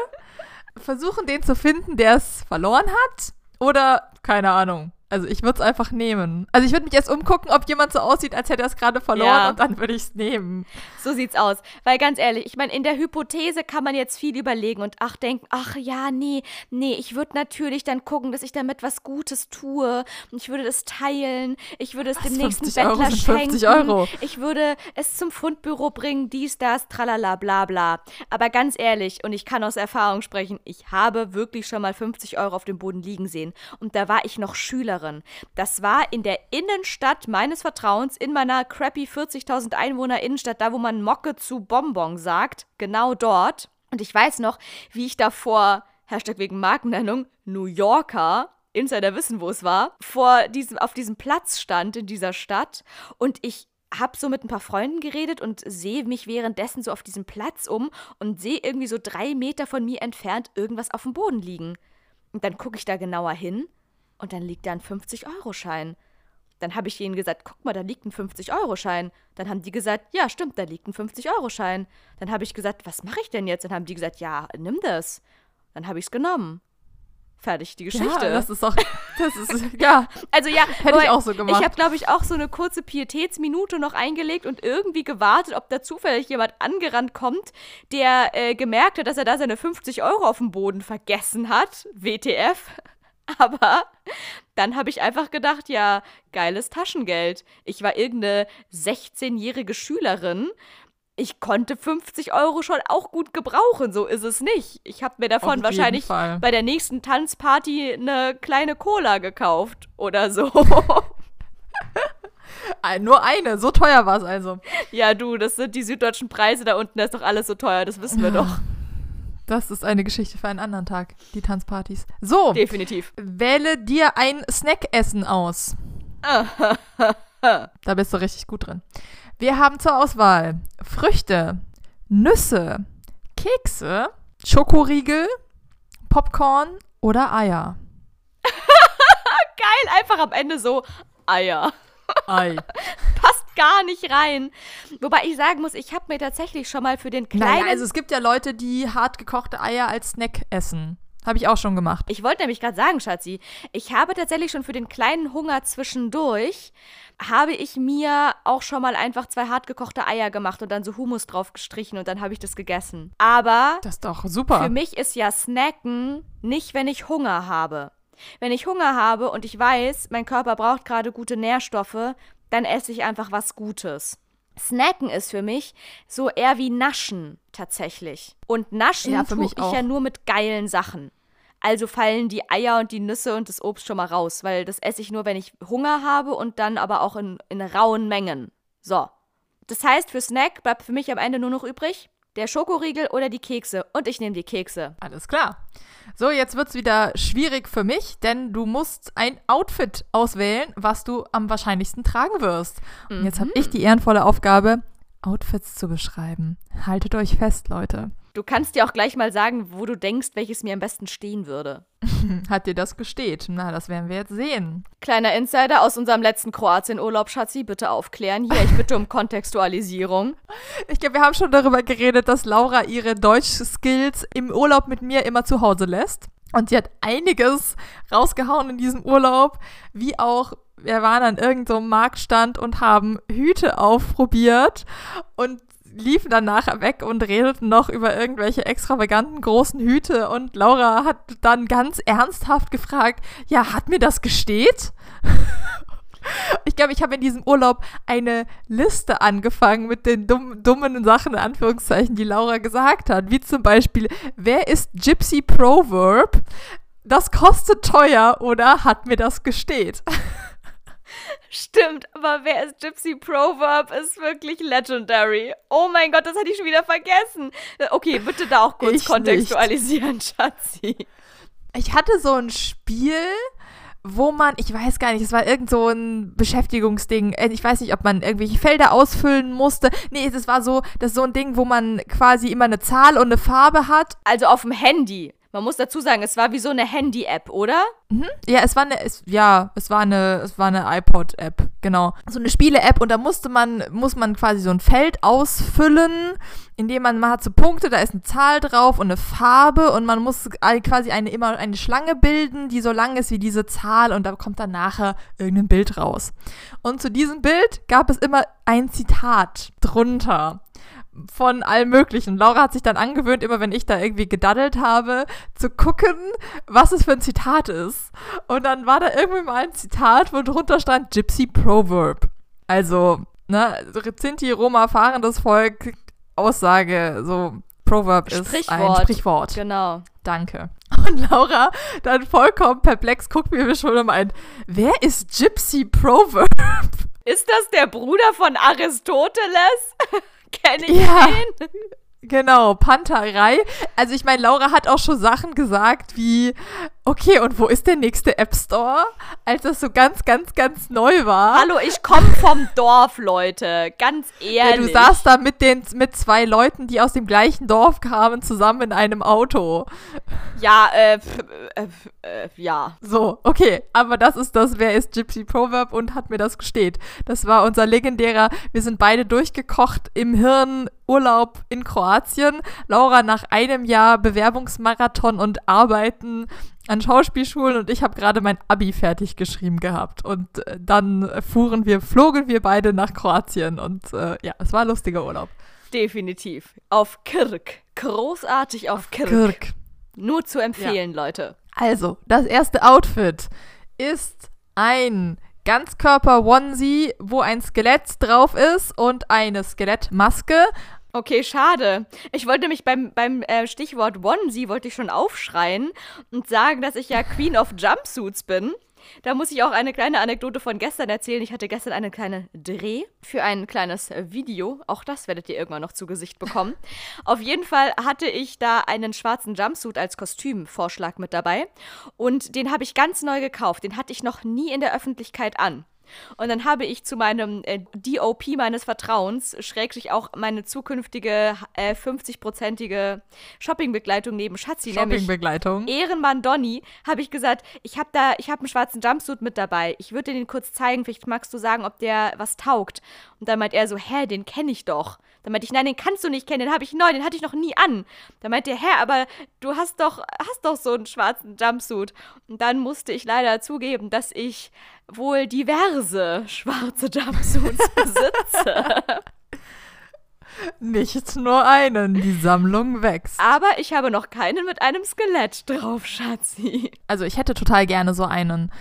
Versuchen, den zu finden, der es verloren hat oder keine Ahnung. Also ich würde es einfach nehmen. Also ich würde mich erst umgucken, ob jemand so aussieht, als hätte er es gerade verloren Ja. und dann würde ich es nehmen. So sieht's aus. Weil ganz ehrlich, ich meine, in der Hypothese kann man jetzt viel überlegen und ach denken, ach ja, nee, nee, ich würde natürlich dann gucken, dass ich damit was Gutes tue. Und ich würde das teilen. Ich würde es Was, dem nächsten 50 Euro Bettler schenken. 50 Euro. Ich würde es zum Fundbüro bringen, dies, das, tralala, bla bla. Aber ganz ehrlich, und ich kann aus Erfahrung sprechen, ich habe wirklich schon mal 50 Euro auf dem Boden liegen sehen. Und da war ich noch Schülerin. Das war in der Innenstadt meines Vertrauens, in meiner crappy 40.000 Einwohner Innenstadt, da wo man Mocke zu Bonbon sagt, genau dort. Und ich weiß noch, wie ich davor, Hashtag wegen Markennennung, New Yorker, Insider wissen, wo es war, vor diesem, auf diesem Platz stand in dieser Stadt und ich habe so mit ein paar Freunden geredet und sehe mich währenddessen so auf diesem Platz um und sehe irgendwie so drei Meter von mir entfernt irgendwas auf dem Boden liegen. Und dann gucke ich da genauer hin und dann liegt da ein 50-Euro-Schein. Dann habe ich ihnen gesagt, guck mal, da liegt ein 50-Euro-Schein. Dann haben die gesagt, ja, stimmt, da liegt ein 50-Euro-Schein. Dann habe ich gesagt, was mache ich denn jetzt? Dann haben die gesagt, ja, nimm das. Dann habe ich es genommen. Fertig, die Geschichte. Ja, das ist doch, das ist, ja. Also ja, hätte ich auch so gemacht. Ich habe, glaube ich, auch so eine kurze Pietätsminute noch eingelegt und irgendwie gewartet, ob da zufällig jemand angerannt kommt, der äh, gemerkt hat, dass er da seine 50 Euro auf dem Boden vergessen hat. WTF. Aber dann habe ich einfach gedacht, ja, geiles Taschengeld. Ich war irgendeine 16-jährige Schülerin ich konnte 50 Euro schon auch gut gebrauchen, so ist es nicht. Ich habe mir davon wahrscheinlich bei der nächsten Tanzparty eine kleine Cola gekauft oder so. Nur eine, so teuer war es also. Ja, du, das sind die süddeutschen Preise da unten, das ist doch alles so teuer, das wissen wir doch. Das ist eine Geschichte für einen anderen Tag, die Tanzpartys. So. Definitiv. Wähle dir ein Snackessen aus. da bist du richtig gut drin. Wir haben zur Auswahl Früchte, Nüsse, Kekse, Schokoriegel, Popcorn oder Eier. Geil, einfach am Ende so Eier. Ei. Gar nicht rein. Wobei ich sagen muss, ich habe mir tatsächlich schon mal für den kleinen. Naja, also es gibt ja Leute, die hart gekochte Eier als Snack essen. Habe ich auch schon gemacht. Ich wollte nämlich gerade sagen, Schatzi, ich habe tatsächlich schon für den kleinen Hunger zwischendurch, habe ich mir auch schon mal einfach zwei hartgekochte Eier gemacht und dann so Humus drauf gestrichen und dann habe ich das gegessen. Aber das ist doch super. Für mich ist ja Snacken nicht, wenn ich Hunger habe. Wenn ich Hunger habe und ich weiß, mein Körper braucht gerade gute Nährstoffe, dann esse ich einfach was Gutes. Snacken ist für mich so eher wie Naschen tatsächlich. Und Naschen ja, tue ich auch. ja nur mit geilen Sachen. Also fallen die Eier und die Nüsse und das Obst schon mal raus, weil das esse ich nur, wenn ich Hunger habe und dann aber auch in, in rauen Mengen. So. Das heißt, für Snack bleibt für mich am Ende nur noch übrig der Schokoriegel oder die Kekse. Und ich nehme die Kekse. Alles klar. So, jetzt wird es wieder schwierig für mich, denn du musst ein Outfit auswählen, was du am wahrscheinlichsten tragen wirst. Und mhm. jetzt habe ich die ehrenvolle Aufgabe, Outfits zu beschreiben. Haltet euch fest, Leute. Du kannst dir auch gleich mal sagen, wo du denkst, welches mir am besten stehen würde. Hat dir das gesteht? Na, das werden wir jetzt sehen. Kleiner Insider aus unserem letzten Kroatien-Urlaub, Schatzi, bitte aufklären. Hier, ich bitte um Kontextualisierung. Ich glaube, wir haben schon darüber geredet, dass Laura ihre Deutsch-Skills im Urlaub mit mir immer zu Hause lässt. Und sie hat einiges rausgehauen in diesem Urlaub, wie auch wir waren an irgendeinem so Marktstand und haben Hüte aufprobiert und liefen dann nachher weg und redeten noch über irgendwelche extravaganten großen Hüte und Laura hat dann ganz ernsthaft gefragt, ja, hat mir das gesteht? Ich glaube, ich habe in diesem Urlaub eine Liste angefangen mit den dumm, dummen Sachen, in Anführungszeichen, die Laura gesagt hat. Wie zum Beispiel, wer ist Gypsy Proverb? Das kostet teuer oder hat mir das gesteht? Stimmt, aber wer ist Gypsy Proverb ist wirklich legendary. Oh mein Gott, das hatte ich schon wieder vergessen. Okay, bitte da auch kurz ich kontextualisieren, nicht. Schatzi. Ich hatte so ein Spiel, wo man, ich weiß gar nicht, es war irgend so ein Beschäftigungsding. Äh, ich weiß nicht, ob man irgendwelche Felder ausfüllen musste. Nee, es war so, das ist so ein Ding, wo man quasi immer eine Zahl und eine Farbe hat. Also auf dem Handy. Man muss dazu sagen, es war wie so eine Handy-App, oder? Mhm. Ja, es war eine, es, ja, es war eine, es war eine iPod-App, genau. So eine Spiele-App und da musste man, muss man quasi so ein Feld ausfüllen, indem man, man hat so Punkte, da ist eine Zahl drauf und eine Farbe und man muss quasi eine, immer eine Schlange bilden, die so lang ist wie diese Zahl und da kommt dann nachher irgendein Bild raus. Und zu diesem Bild gab es immer ein Zitat drunter von allem Möglichen. Laura hat sich dann angewöhnt, immer wenn ich da irgendwie gedaddelt habe, zu gucken, was es für ein Zitat ist. Und dann war da irgendwie mal ein Zitat, wo drunter stand Gypsy Proverb. Also, ne, Sinti, Roma, fahrendes Volk, Aussage, so Proverb ist ein Sprichwort. Genau. Danke. Und Laura dann vollkommen perplex guckt mir schon um ein, wer ist Gypsy Proverb? Ist das der Bruder von Aristoteles? Kenne ich ja. den? Genau, Panterei. Also ich meine, Laura hat auch schon Sachen gesagt wie, okay, und wo ist der nächste App Store? Als das so ganz, ganz, ganz neu war. Hallo, ich komme vom Dorf, Leute. Ganz ehrlich. Ja, du saßt da mit, den, mit zwei Leuten, die aus dem gleichen Dorf kamen, zusammen in einem Auto. Ja, äh, äh, äh, ja. So, okay. Aber das ist das, wer ist Gypsy Proverb und hat mir das gesteht. Das war unser legendärer, wir sind beide durchgekocht im Hirn Urlaub in Kroatien. Laura nach einem Jahr Bewerbungsmarathon und Arbeiten an Schauspielschulen und ich habe gerade mein Abi fertig geschrieben gehabt. Und äh, dann fuhren wir, flogen wir beide nach Kroatien und äh, ja, es war ein lustiger Urlaub. Definitiv. Auf Kirk. Großartig auf, auf Kirk. Kirk. Nur zu empfehlen, ja. Leute. Also, das erste Outfit ist ein Ganzkörper-Onesie, wo ein Skelett drauf ist und eine Skelettmaske. Okay, schade. Ich wollte mich beim, beim äh, Stichwort Onesie wollte ich schon aufschreien und sagen, dass ich ja Queen of Jumpsuits bin. Da muss ich auch eine kleine Anekdote von gestern erzählen. Ich hatte gestern einen kleinen Dreh für ein kleines Video. Auch das werdet ihr irgendwann noch zu Gesicht bekommen. Auf jeden Fall hatte ich da einen schwarzen Jumpsuit als Kostümvorschlag mit dabei. Und den habe ich ganz neu gekauft. Den hatte ich noch nie in der Öffentlichkeit an. Und dann habe ich zu meinem äh, DOP meines Vertrauens, schräglich auch meine zukünftige äh, 50-prozentige Shoppingbegleitung neben Schatzi, Shoppingbegleitung. Ehrenmann Donny, habe ich gesagt, ich habe da, ich habe einen schwarzen Jumpsuit mit dabei. Ich würde dir den kurz zeigen, vielleicht magst du sagen, ob der was taugt. Und dann meint er so, hä, den kenne ich doch. Dann meinte ich, nein, den kannst du nicht kennen, den habe ich neu, den hatte ich noch nie an. Dann meinte er, hä, aber du hast doch, hast doch so einen schwarzen Jumpsuit. Und dann musste ich leider zugeben, dass ich wohl diverse schwarze Jumpsuits besitze. Nicht nur einen, die Sammlung wächst. Aber ich habe noch keinen mit einem Skelett drauf, Schatzi. Also ich hätte total gerne so einen.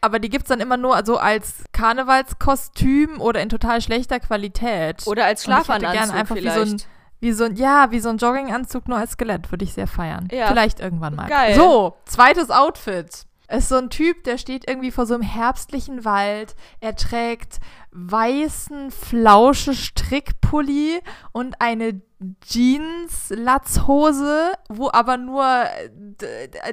Aber die gibt es dann immer nur so als Karnevalskostüm oder in total schlechter Qualität. Oder als Schlafanzug gerne einfach vielleicht. Wie so ein, wie so ein, ja, wie so ein Jogginganzug nur als Skelett würde ich sehr feiern. Ja. Vielleicht irgendwann mal. Geil. So, zweites Outfit. Es ist so ein Typ, der steht irgendwie vor so einem herbstlichen Wald. Er trägt weißen flausche Strickpulli und eine Jeans-Latzhose, wo aber nur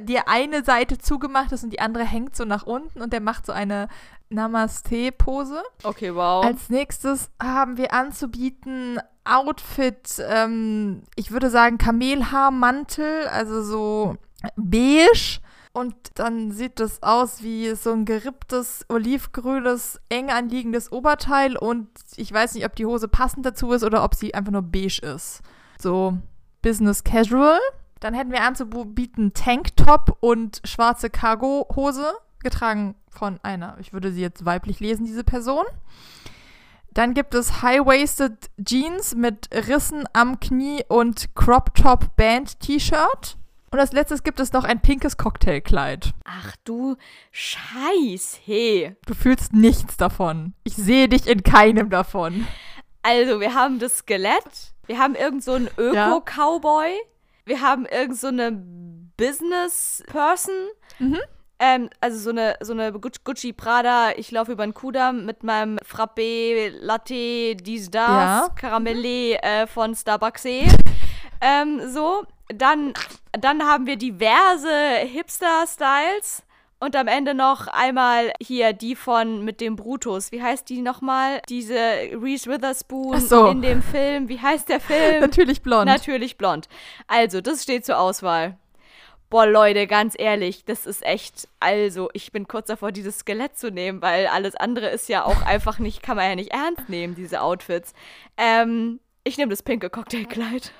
die eine Seite zugemacht ist und die andere hängt so nach unten und der macht so eine Namaste-Pose. Okay, wow. Als nächstes haben wir anzubieten Outfit, ähm, ich würde sagen Kamelhaarmantel, also so beige und dann sieht das aus wie so ein geripptes, olivgrünes, eng anliegendes Oberteil. Und ich weiß nicht, ob die Hose passend dazu ist oder ob sie einfach nur beige ist. So Business Casual. Dann hätten wir anzubieten Tanktop und schwarze Cargo-Hose, getragen von einer, ich würde sie jetzt weiblich lesen, diese Person. Dann gibt es High-Waisted Jeans mit Rissen am Knie und Crop Top Band T-Shirt. Und als letztes gibt es noch ein pinkes Cocktailkleid. Ach du Scheiß, hey. Du fühlst nichts davon. Ich sehe dich in keinem davon. Also, wir haben das Skelett, wir haben irgend so einen Öko-Cowboy, ja. wir haben irgend so eine Business-Person. Mhm. Ähm, also so eine, so eine Gucci Prada, ich laufe über den Kudamm mit meinem Frappé, Latte, dies, das, ja. Karamelle äh, von Starbucks. ähm, so, dann, dann haben wir diverse Hipster-Styles. Und am Ende noch einmal hier die von mit dem Brutus. Wie heißt die nochmal? Diese Reese Witherspoon so. in dem Film. Wie heißt der Film? Natürlich blond. Natürlich blond. Also, das steht zur Auswahl. Boah, Leute, ganz ehrlich, das ist echt. Also, ich bin kurz davor, dieses Skelett zu nehmen, weil alles andere ist ja auch einfach nicht, kann man ja nicht ernst nehmen, diese Outfits. Ähm, ich nehme das pinke Cocktailkleid.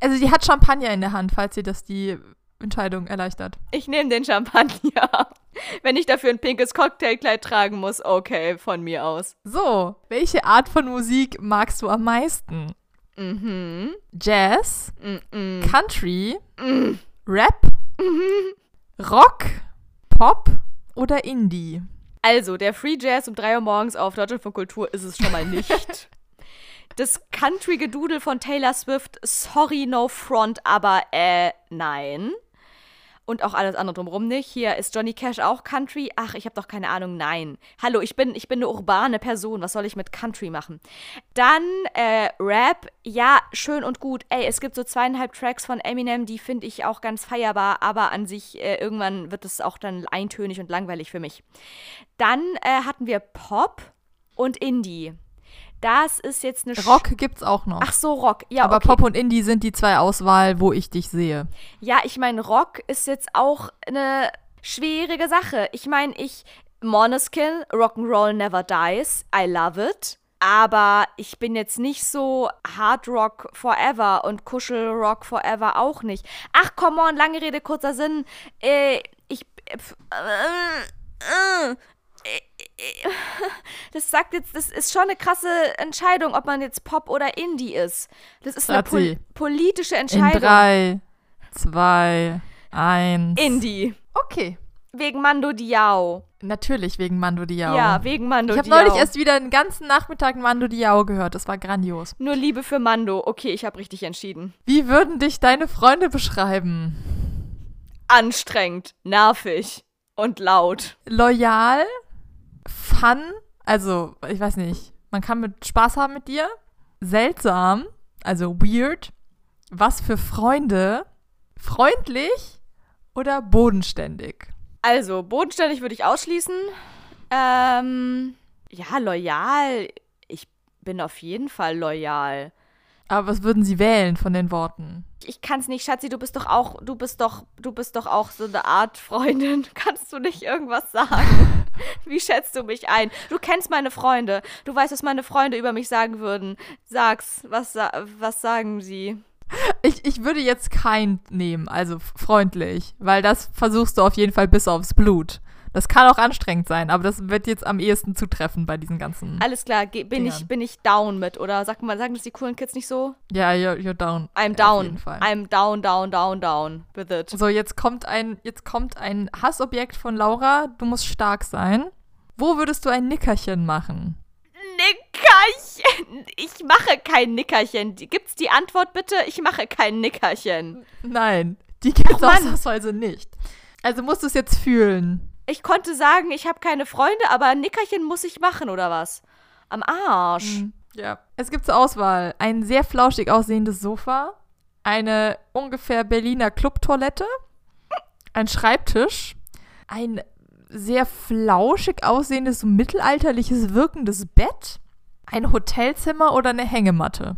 Also die hat Champagner in der Hand, falls sie das die Entscheidung erleichtert. Ich nehme den Champagner. Wenn ich dafür ein pinkes Cocktailkleid tragen muss, okay, von mir aus. So, welche Art von Musik magst du am meisten? Mhm. Jazz, mhm. Country, mhm. Rap, mhm. Rock, Pop oder Indie? Also, der Free Jazz um 3 Uhr morgens auf Deutschland von Kultur ist es schon mal nicht. das Country-Gedudel von Taylor Swift, sorry, no front, aber äh, nein. Und auch alles andere drumherum nicht. Hier ist Johnny Cash auch Country. Ach, ich habe doch keine Ahnung. Nein. Hallo, ich bin, ich bin eine urbane Person. Was soll ich mit Country machen? Dann äh, Rap. Ja, schön und gut. Ey, es gibt so zweieinhalb Tracks von Eminem, die finde ich auch ganz feierbar. Aber an sich, äh, irgendwann wird es auch dann eintönig und langweilig für mich. Dann äh, hatten wir Pop und Indie. Das ist jetzt eine Rock Sch gibt's auch noch. Ach so, Rock. Ja, Aber okay. Pop und Indie sind die zwei Auswahl, wo ich dich sehe. Ja, ich meine, Rock ist jetzt auch eine schwierige Sache. Ich meine, ich Monoskin, Rock'n'Roll Never Dies, I love it. Aber ich bin jetzt nicht so Hard Rock Forever und Kuschel Rock Forever auch nicht. Ach, come on, lange Rede, kurzer Sinn. Äh, ich. Äh, äh, das sagt jetzt, das ist schon eine krasse Entscheidung, ob man jetzt Pop oder Indie ist. Das ist eine pol politische Entscheidung. In drei, zwei, eins. Indie. Okay. Wegen Mando Diao. Natürlich wegen Mando Diao. Ja, wegen Mando Diao. Ich habe neulich erst wieder den ganzen Nachmittag Mando Diao gehört. Das war grandios. Nur Liebe für Mando. Okay, ich habe richtig entschieden. Wie würden dich deine Freunde beschreiben? Anstrengend, nervig und laut. Loyal, fun, also ich weiß nicht, man kann mit Spaß haben mit dir. Seltsam, also weird. Was für Freunde? Freundlich oder bodenständig? Also, bodenständig würde ich ausschließen. Ähm, ja, loyal. Ich bin auf jeden Fall loyal. Aber was würden Sie wählen von den Worten? Ich kann's nicht, Schatzi, du bist doch auch, du bist doch, du bist doch auch so eine Art Freundin. Kannst du nicht irgendwas sagen? Wie schätzt du mich ein? Du kennst meine Freunde. Du weißt, was meine Freunde über mich sagen würden. Sag's, was, was sagen sie? Ich, ich würde jetzt kein nehmen, also freundlich, weil das versuchst du auf jeden Fall bis aufs Blut. Das kann auch anstrengend sein, aber das wird jetzt am ehesten zutreffen bei diesen ganzen. Alles klar, bin ich, bin ich down mit, oder sag mal, sagen das die coolen Kids nicht so? Ja, you're, you're down. I'm down. I'm down, down, down, down with it. So, jetzt kommt ein, jetzt kommt ein Hassobjekt von Laura. Du musst stark sein. Wo würdest du ein Nickerchen machen? Nickerchen. Ich mache kein Nickerchen. Gibt's die Antwort bitte? Ich mache kein Nickerchen. Nein, die gibt's ausnahmsweise nicht. Also musst du es jetzt fühlen. Ich konnte sagen, ich habe keine Freunde, aber ein Nickerchen muss ich machen, oder was? Am Arsch. Mhm. Ja. Es gibt zur Auswahl ein sehr flauschig aussehendes Sofa, eine ungefähr Berliner Clubtoilette, ein Schreibtisch, ein sehr flauschig aussehendes, mittelalterliches wirkendes Bett, ein Hotelzimmer oder eine Hängematte.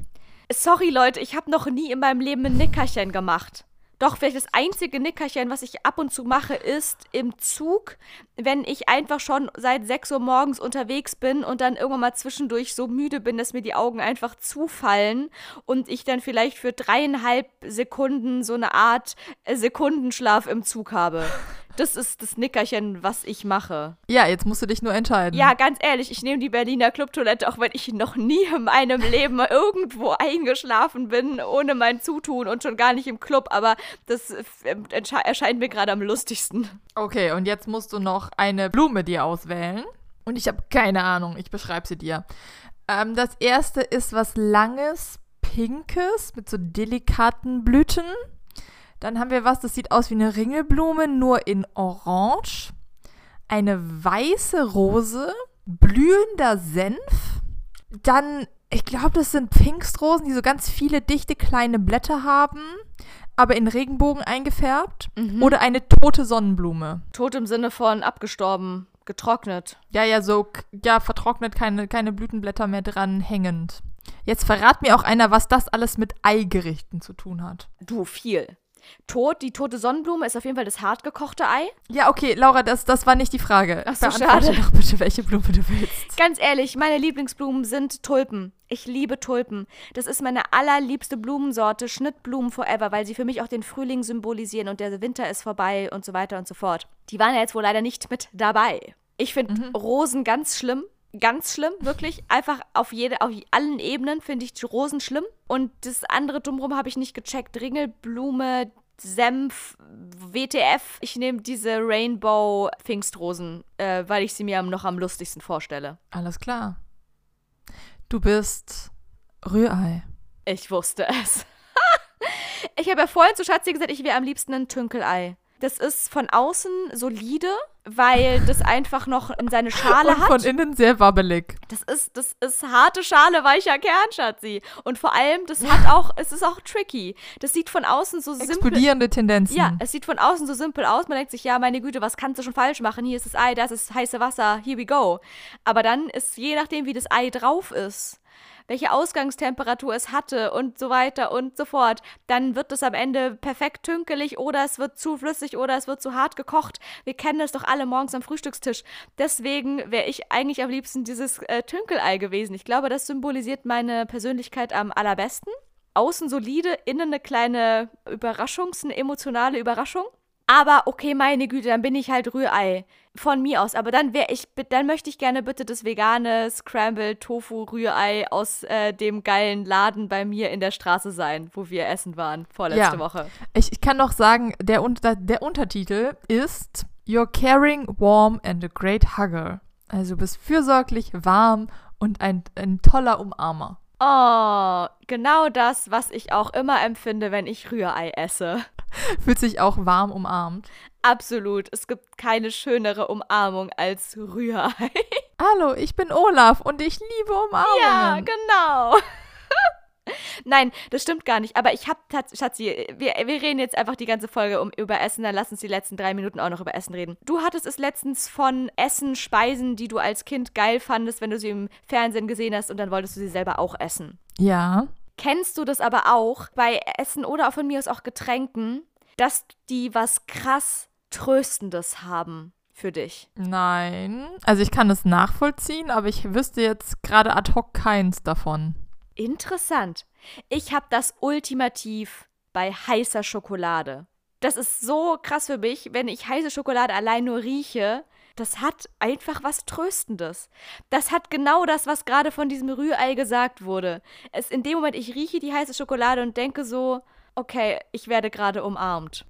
Sorry, Leute, ich habe noch nie in meinem Leben ein Nickerchen gemacht. Doch vielleicht das einzige Nickerchen, was ich ab und zu mache, ist im Zug, wenn ich einfach schon seit 6 Uhr morgens unterwegs bin und dann irgendwann mal zwischendurch so müde bin, dass mir die Augen einfach zufallen und ich dann vielleicht für dreieinhalb Sekunden so eine Art Sekundenschlaf im Zug habe. Das ist das Nickerchen, was ich mache. Ja, jetzt musst du dich nur entscheiden. Ja, ganz ehrlich, ich nehme die Berliner Clubtoilette, auch wenn ich noch nie in meinem Leben irgendwo eingeschlafen bin, ohne mein Zutun und schon gar nicht im Club. Aber das äh, erscheint mir gerade am lustigsten. Okay, und jetzt musst du noch eine Blume dir auswählen. Und ich habe keine Ahnung, ich beschreibe sie dir. Ähm, das erste ist was Langes, Pinkes mit so delikaten Blüten. Dann haben wir was, das sieht aus wie eine Ringelblume, nur in Orange. Eine weiße Rose, blühender Senf. Dann, ich glaube, das sind Pfingstrosen, die so ganz viele dichte kleine Blätter haben, aber in Regenbogen eingefärbt. Mhm. Oder eine tote Sonnenblume. Tot im Sinne von abgestorben, getrocknet. Ja, ja, so, ja, vertrocknet, keine, keine Blütenblätter mehr dran hängend. Jetzt verrat mir auch einer, was das alles mit Eigerichten zu tun hat. Du, viel. Tot, die tote Sonnenblume ist auf jeden Fall das hartgekochte Ei. Ja, okay, Laura, das, das war nicht die Frage. Ach so, schade. doch bitte, welche Blume du willst. Ganz ehrlich, meine Lieblingsblumen sind Tulpen. Ich liebe Tulpen. Das ist meine allerliebste Blumensorte, Schnittblumen forever, weil sie für mich auch den Frühling symbolisieren und der Winter ist vorbei und so weiter und so fort. Die waren ja jetzt wohl leider nicht mit dabei. Ich finde mhm. Rosen ganz schlimm ganz schlimm, wirklich. Einfach auf jede, auf allen Ebenen finde ich die Rosen schlimm. Und das andere drumherum habe ich nicht gecheckt. Ringelblume, Senf, WTF. Ich nehme diese Rainbow Pfingstrosen, äh, weil ich sie mir noch am lustigsten vorstelle. Alles klar. Du bist Rührei. Ich wusste es. ich habe ja vorhin zu Schatzi gesagt, ich wäre am liebsten ein Tünkelei. Das ist von außen solide, weil das einfach noch in seine Schale und hat. Von innen sehr wabbelig. Das ist, das ist harte Schale, weicher Kern, Schatzi. Und vor allem, das hat auch, es ist auch tricky. Das sieht von außen so simpel. Explodierende Tendenzen. Ja, es sieht von außen so simpel aus. Man denkt sich, ja, meine Güte, was kannst du schon falsch machen? Hier ist das Ei, das ist heiße Wasser, here we go. Aber dann ist, je nachdem, wie das Ei drauf ist, welche Ausgangstemperatur es hatte und so weiter und so fort, dann wird es am Ende perfekt tünkelig oder es wird zu flüssig oder es wird zu hart gekocht. Wir kennen das doch alle morgens am Frühstückstisch. Deswegen wäre ich eigentlich am liebsten dieses äh, Tünkelei gewesen. Ich glaube, das symbolisiert meine Persönlichkeit am allerbesten. Außen solide, innen eine kleine Überraschungs-, eine emotionale Überraschung. Aber okay, meine Güte, dann bin ich halt Rührei. Von mir aus. Aber dann wäre ich, dann möchte ich gerne bitte das vegane Scrambled Tofu Rührei aus äh, dem geilen Laden bei mir in der Straße sein, wo wir essen waren vorletzte Ja. Woche. Ich, ich kann noch sagen, der, Unter der Untertitel ist You're caring, warm and a great hugger. Also du bist fürsorglich, warm und ein, ein toller Umarmer. Oh, genau das, was ich auch immer empfinde, wenn ich Rührei esse. Fühlt sich auch warm umarmt. Absolut. Es gibt keine schönere Umarmung als Rührei. Hallo, ich bin Olaf und ich liebe Umarmungen. Ja, genau. Nein, das stimmt gar nicht. Aber ich hab tatsächlich, Schatzi, wir, wir reden jetzt einfach die ganze Folge um, über Essen, dann lass uns die letzten drei Minuten auch noch über Essen reden. Du hattest es letztens von Essen, Speisen, die du als Kind geil fandest, wenn du sie im Fernsehen gesehen hast und dann wolltest du sie selber auch essen. Ja. Kennst du das aber auch bei Essen oder auch von mir aus auch Getränken, dass die was krass Tröstendes haben für dich? Nein. Also ich kann es nachvollziehen, aber ich wüsste jetzt gerade ad hoc keins davon. Interessant. Ich habe das ultimativ bei heißer Schokolade. Das ist so krass für mich, wenn ich heiße Schokolade allein nur rieche. Das hat einfach was Tröstendes. Das hat genau das, was gerade von diesem Rührei gesagt wurde. Es in dem Moment, ich rieche die heiße Schokolade und denke so, okay, ich werde gerade umarmt.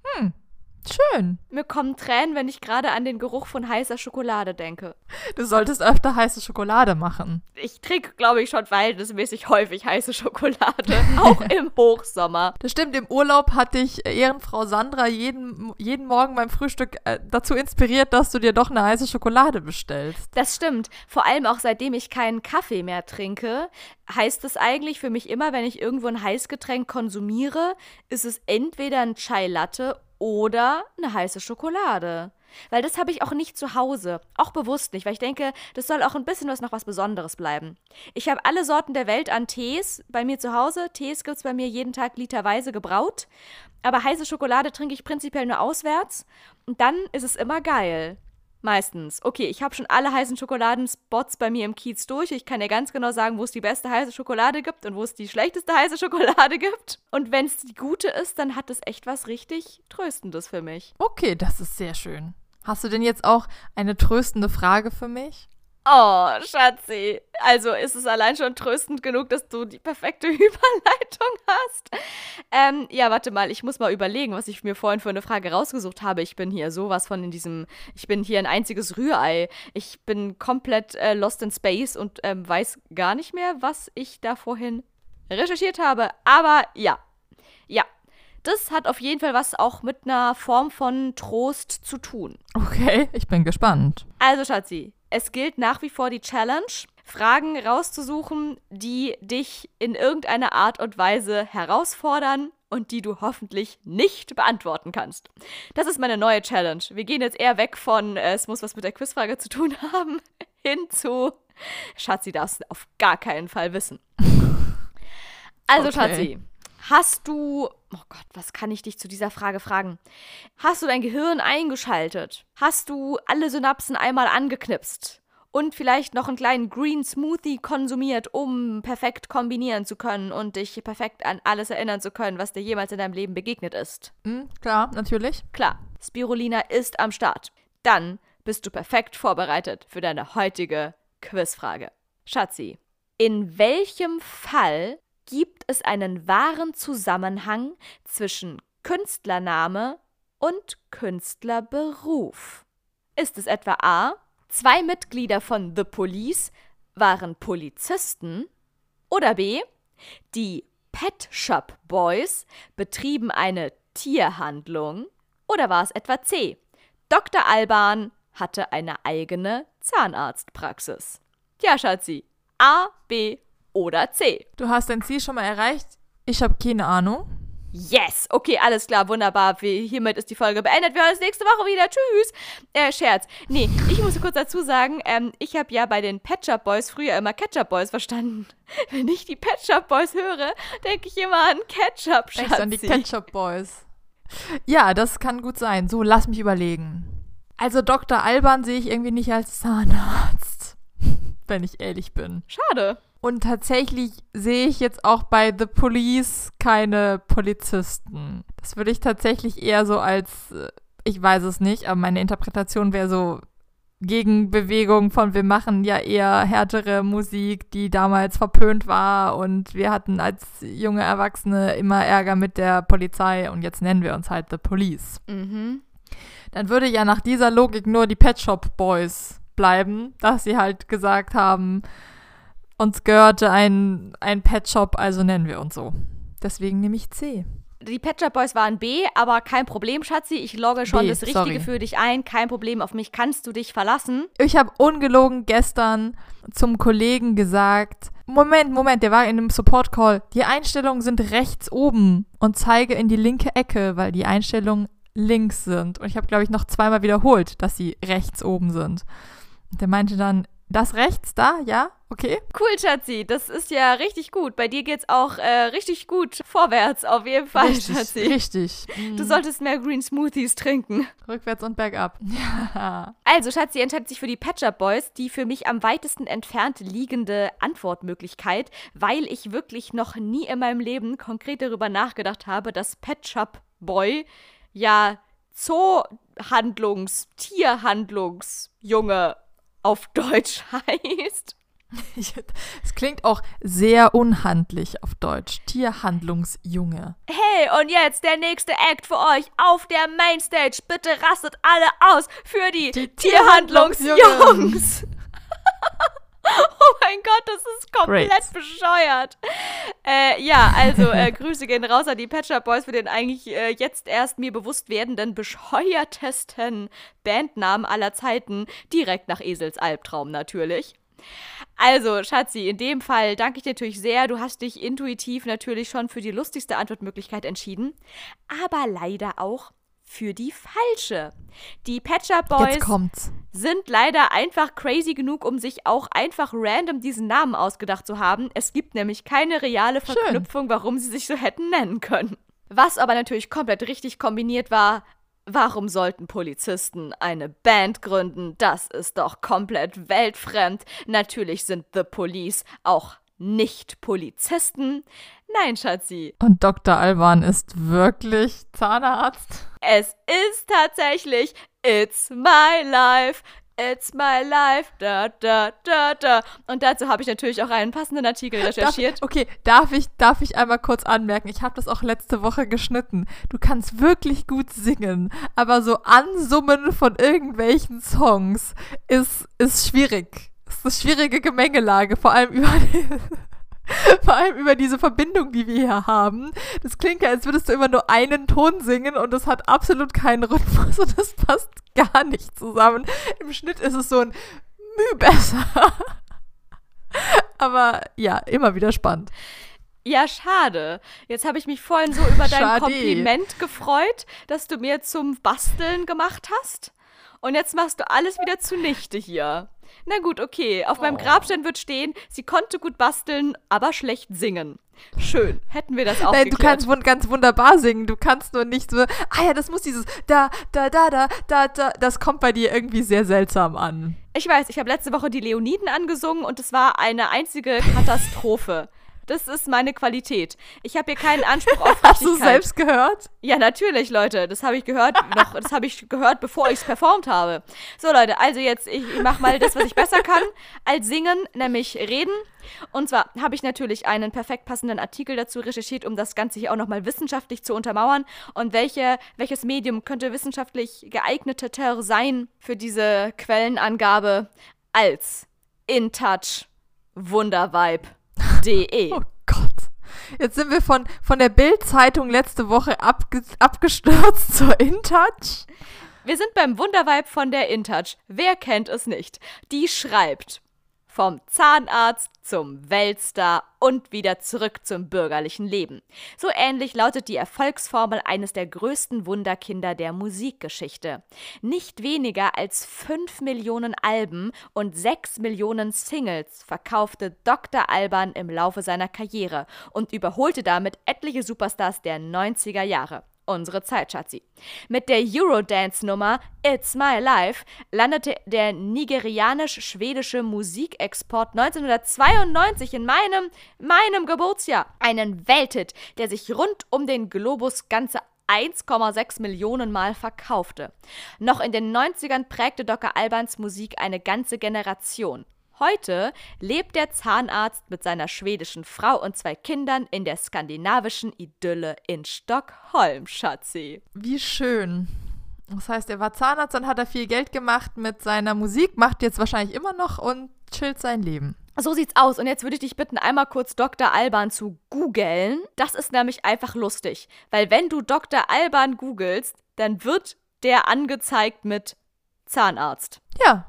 Schön. Mir kommen Tränen, wenn ich gerade an den Geruch von heißer Schokolade denke. Du solltest öfter heiße Schokolade machen. Ich trinke, glaube ich, schon verhältnismäßig häufig heiße Schokolade, auch im Hochsommer. Das stimmt, im Urlaub hat dich äh, Ehrenfrau Sandra jeden, jeden Morgen beim Frühstück äh, dazu inspiriert, dass du dir doch eine heiße Schokolade bestellst. Das stimmt. Vor allem auch seitdem ich keinen Kaffee mehr trinke, heißt es eigentlich für mich immer, wenn ich irgendwo ein Heißgetränk konsumiere, ist es entweder ein Chai Latte oder eine heiße Schokolade. Weil das habe ich auch nicht zu Hause. Auch bewusst nicht, weil ich denke, das soll auch ein bisschen was noch was Besonderes bleiben. Ich habe alle Sorten der Welt an Tees bei mir zu Hause. Tees gibt es bei mir jeden Tag literweise gebraut. Aber heiße Schokolade trinke ich prinzipiell nur auswärts. Und dann ist es immer geil. Meistens. Okay, ich habe schon alle heißen Schokoladenspots bei mir im Kiez durch. Ich kann dir ganz genau sagen, wo es die beste heiße Schokolade gibt und wo es die schlechteste heiße Schokolade gibt. Und wenn es die gute ist, dann hat es echt was richtig Tröstendes für mich. Okay, das ist sehr schön. Hast du denn jetzt auch eine tröstende Frage für mich? Oh, Schatzi. Also ist es allein schon tröstend genug, dass du die perfekte Überleitung hast. Ähm, ja, warte mal, ich muss mal überlegen, was ich mir vorhin für eine Frage rausgesucht habe. Ich bin hier sowas von in diesem, ich bin hier ein einziges Rührei. Ich bin komplett äh, lost in space und ähm, weiß gar nicht mehr, was ich da vorhin recherchiert habe. Aber ja, ja. Das hat auf jeden Fall was auch mit einer Form von Trost zu tun. Okay, ich bin gespannt. Also, Schatzi, es gilt nach wie vor die Challenge, Fragen rauszusuchen, die dich in irgendeiner Art und Weise herausfordern und die du hoffentlich nicht beantworten kannst. Das ist meine neue Challenge. Wir gehen jetzt eher weg von, äh, es muss was mit der Quizfrage zu tun haben, hin zu, Schatzi, darfst du auf gar keinen Fall wissen. Also, Okay. Schatzi, hast du, oh Gott, was kann ich dich zu dieser Frage fragen? Hast du dein Gehirn eingeschaltet? Hast du alle Synapsen einmal angeknipst? Und vielleicht noch einen kleinen Green Smoothie konsumiert, um perfekt kombinieren zu können und dich perfekt an alles erinnern zu können, was dir jemals in deinem Leben begegnet ist. Hm, klar, natürlich. Klar, Spirulina ist am Start. Dann bist du perfekt vorbereitet für deine heutige Quizfrage. Schatzi, in welchem Fall gibt es einen wahren Zusammenhang zwischen Künstlername und Künstlerberuf? Ist es etwa A, zwei Mitglieder von The Police waren Polizisten? Oder B, die Pet Shop Boys betrieben eine Tierhandlung? Oder war es etwa C? Dr. Alban hatte eine eigene Zahnarztpraxis. Tja, Schatzi, A, B oder C? Du hast dein Ziel schon mal erreicht. Ich habe keine Ahnung. Yes! Okay, alles klar, wunderbar. Hiermit ist die Folge beendet. Wir hören uns nächste Woche wieder. Tschüss! Äh, Scherz. Nee, ich muss kurz dazu sagen, ähm, ich habe ja bei den Pet Shop Boys früher immer Ketchup Boys verstanden. Wenn ich die Pet Shop Boys höre, denke ich immer an Ketchup, Schatzi. Echt an die Ketchup Boys. Ja, das kann gut sein. So, lass mich überlegen. Also Dr. Alban sehe ich irgendwie nicht als Zahnarzt, wenn ich ehrlich bin. Schade. Und tatsächlich sehe ich jetzt auch bei The Police keine Polizisten. Das würde ich tatsächlich eher so als, äh, ich weiß es nicht, aber meine Interpretation wäre so Gegenbewegung von wir machen ja eher härtere Musik, die damals verpönt war und wir hatten als junge Erwachsene immer Ärger mit der Polizei und jetzt nennen wir uns halt The Police. Mhm. Dann würde ja nach dieser Logik nur die Pet Shop Boys bleiben, dass sie halt gesagt haben, uns gehörte ein, ein Pet Shop, also nennen wir uns so. Deswegen nehme ich C. Die Pet Shop Boys waren B, aber kein Problem, Schatzi. Ich logge schon B, das Richtige sorry. für dich ein. Kein Problem, auf mich kannst du dich verlassen. Ich habe ungelogen gestern zum Kollegen gesagt, Moment, Moment, der war in einem Support-Call. Die Einstellungen sind rechts oben und zeige in die linke Ecke, weil die Einstellungen links sind. Und ich habe, glaube ich, noch zweimal wiederholt, dass sie rechts oben sind. Und der meinte dann, das rechts da, ja, okay. Cool, Schatzi. Das ist ja richtig gut. Bei dir geht's auch äh, richtig gut vorwärts, auf jeden Fall, richtig, Schatzi. richtig. Du solltest mehr Green Smoothies trinken. Rückwärts und bergab. Ja. Also, Schatzi entscheidet sich für die Patch Up Boys, die für mich am weitesten entfernt liegende Antwortmöglichkeit, weil ich wirklich noch nie in meinem Leben konkret darüber nachgedacht habe, dass Patch Up Boy ja Zoohandlungs-, Tierhandlungsjunge auf Deutsch heißt. Es klingt auch sehr unhandlich auf Deutsch. Tierhandlungsjunge. Hey, und jetzt der nächste Act für euch auf der Mainstage. Bitte rastet alle aus für die, Die Tierhandlungsjungs. oh mein Gott, das ist komplett Great. bescheuert. Äh, ja, also äh, Grüße gehen raus an die Pet Shop Boys für den eigentlich äh, jetzt erst mir bewusst werdenden bescheuertesten Bandnamen aller Zeiten. Direkt nach Esels Albtraum natürlich. Also, Schatzi, in dem Fall danke ich dir natürlich sehr. Du hast dich intuitiv natürlich schon für die lustigste Antwortmöglichkeit entschieden, aber leider auch für die falsche. Die Patcher Boys Jetzt kommt's. sind leider einfach crazy genug, um sich auch einfach random diesen Namen ausgedacht zu haben. Es gibt nämlich keine reale Schön. Verknüpfung, warum sie sich so hätten nennen können. Was aber natürlich komplett richtig kombiniert war, warum sollten Polizisten eine Band gründen? Das ist doch komplett weltfremd. Natürlich sind The Police auch nicht Polizisten. Nein, Schatzi, Und Dr. Alban ist wirklich Zahnarzt? Es ist tatsächlich It's my life. It's my life. Da, da, da, da. Und dazu habe ich natürlich auch einen passenden Artikel recherchiert. Darf, okay, darf ich, darf ich einmal kurz anmerken? Ich habe das auch letzte Woche geschnitten. Du kannst wirklich gut singen, aber so Ansummen von irgendwelchen Songs ist, ist schwierig. ist eine schwierige Gemengelage, vor allem über vor allem über diese Verbindung, die wir hier haben. Das klingt ja, als würdest du immer nur einen Ton singen und das hat absolut keinen Rhythmus und das passt gar nicht zusammen. Im Schnitt ist es so ein Müh besser. Aber ja, immer wieder spannend. Ja, schade. Jetzt habe ich mich vorhin so über dein Schade. Kompliment gefreut, dass du mir zum Basteln gemacht hast. Und jetzt machst du alles wieder zunichte hier. Na gut, okay. Auf meinem Grabstein wird stehen, sie konnte gut basteln, aber schlecht singen. Schön. Hätten wir das auch Nein, du kannst wun ganz wunderbar singen. Du kannst nur nicht so, ah ja, das muss dieses da, da, da, da, da, da. Das kommt bei dir irgendwie sehr seltsam an. Ich weiß, ich habe letzte Woche die Leoniden angesungen und es war eine einzige Katastrophe. Das ist meine Qualität. Ich habe hier keinen Anspruch auf Hast du Richtigkeit. selbst gehört? Ja, natürlich, Leute. Das habe ich gehört, noch, das habe ich gehört, bevor ich es performt habe. So, Leute, also jetzt, ich, ich mache mal das, was ich besser kann, als singen, nämlich reden. Und zwar habe ich natürlich einen perfekt passenden Artikel dazu recherchiert, um das Ganze hier auch nochmal wissenschaftlich zu untermauern. Und welche, welches Medium könnte wissenschaftlich geeigneter sein für diese Quellenangabe als InTouch Wundervibe.de. Oh Gott. Jetzt sind wir von, von der Bild-Zeitung letzte Woche abge abgestürzt zur InTouch. Wir sind beim Wundervibe von der InTouch. Wer kennt es nicht? Die schreibt Vom Zahnarzt zum Weltstar und wieder zurück zum bürgerlichen Leben. So ähnlich lautet die Erfolgsformel eines der größten Wunderkinder der Musikgeschichte. Nicht weniger als 5 Millionen Alben und 6 Millionen Singles verkaufte Dr. Alban im Laufe seiner Karriere und überholte damit etliche Superstars der 90er Jahre. Unsere Zeit, Schatzi. Mit der Eurodance-Nummer It's My Life landete der nigerianisch-schwedische Musikexport 1992 in meinem, meinem Geburtsjahr einen Welthit, der sich rund um den Globus ganze 1,6 Millionen Mal verkaufte. Noch in den 90ern prägte Dr. Albans Musik eine ganze Generation. Heute lebt der Zahnarzt mit seiner schwedischen Frau und zwei Kindern in der skandinavischen Idylle in Stockholm, Schatzi. Wie schön. Das heißt, er war Zahnarzt, dann hat er viel Geld gemacht mit seiner Musik, macht jetzt wahrscheinlich immer noch und chillt sein Leben. So sieht's aus. Und jetzt würde ich dich bitten, einmal kurz Dr. Alban zu googeln. Das ist nämlich einfach lustig. Weil wenn du Dr. Alban googelst, dann wird der angezeigt mit Zahnarzt. Ja,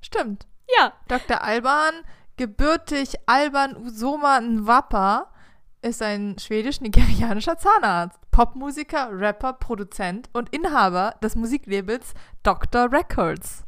stimmt. Ja. Dr. Alban, gebürtig Alban Usoma Nwapa, ist ein schwedisch-nigerianischer Zahnarzt, Popmusiker, Rapper, Produzent und Inhaber des Musiklabels Dr. Records.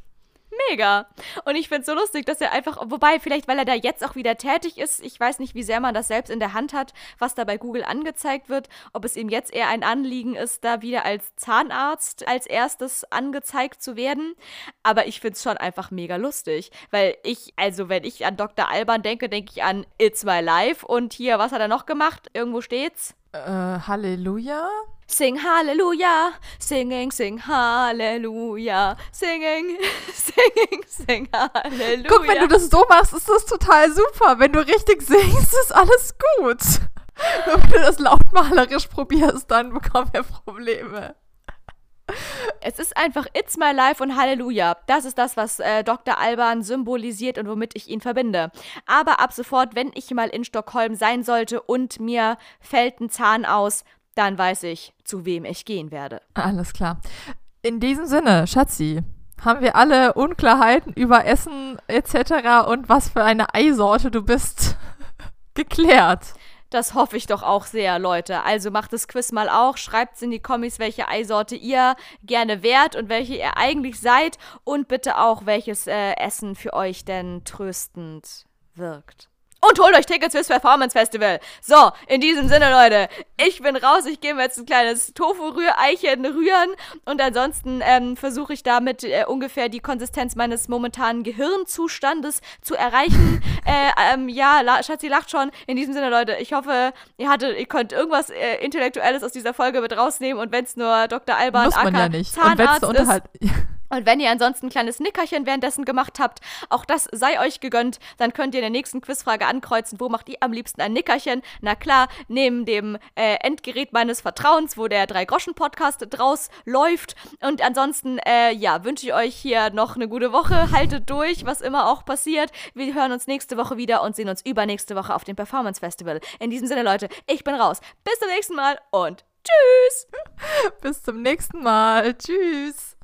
Mega. Und ich finde es so lustig, dass er einfach, wobei vielleicht, weil er da jetzt auch wieder tätig ist, ich weiß nicht, wie sehr man das selbst in der Hand hat, was da bei Google angezeigt wird, ob es ihm jetzt eher ein Anliegen ist, da wieder als Zahnarzt als erstes angezeigt zu werden. Aber ich finde es schon einfach mega lustig, weil ich, also wenn ich an Dr. Alban denke, denke ich an It's My Life und hier, was hat er noch gemacht? Irgendwo steht's. Äh, Halleluja? Sing Halleluja, singing, sing Halleluja, singing, singing, sing Halleluja. Guck, wenn du das so machst, ist das total super. Wenn du richtig singst, ist alles gut. wenn du das lautmalerisch probierst, dann bekommen wir Probleme. Es ist einfach It's My Life und Halleluja. Das ist das, was äh, Dr. Alban symbolisiert und womit ich ihn verbinde. Aber ab sofort, wenn ich mal in Stockholm sein sollte und mir fällt ein Zahn aus, dann weiß ich, zu wem ich gehen werde. Alles klar. In diesem Sinne, Schatzi, haben wir alle Unklarheiten über Essen etc. und was für eine Eisorte du bist geklärt. Das hoffe ich doch auch sehr, Leute. Also macht das Quiz mal auch. Schreibt in die Kommis, welche Eisorte ihr gerne wärt und welche ihr eigentlich seid. Und bitte auch, welches äh, Essen für euch denn tröstend wirkt. Und holt euch Tickets fürs Performance Festival. So, in diesem Sinne, Leute, ich bin raus. Ich gehe mir jetzt ein kleines Tofu-Rühreichen rühren. Und ansonsten ähm, versuche ich damit äh, ungefähr die Konsistenz meines momentanen Gehirnzustandes zu erreichen. äh, ähm, ja, La Schatzi lacht schon. In diesem Sinne, Leute, ich hoffe, ihr hattet, ihr könnt irgendwas äh, Intellektuelles aus dieser Folge mit rausnehmen. Und wenn es nur Dr. Alban Muss man ja nicht. Zahnarzt und ist, und wenn ihr ansonsten ein kleines Nickerchen währenddessen gemacht habt, auch das sei euch gegönnt, dann könnt ihr in der nächsten Quizfrage ankreuzen, wo macht ihr am liebsten ein Nickerchen? Na klar, neben dem äh, Endgerät meines Vertrauens, wo der Drei-Groschen-Podcast draus läuft. Und ansonsten, äh, ja, wünsche ich euch hier noch eine gute Woche. Haltet durch, was immer auch passiert. Wir hören uns nächste Woche wieder und sehen uns übernächste Woche auf dem Performance Festival. In diesem Sinne, Leute, ich bin raus. Bis zum nächsten Mal und tschüss! Bis zum nächsten Mal. Tschüss!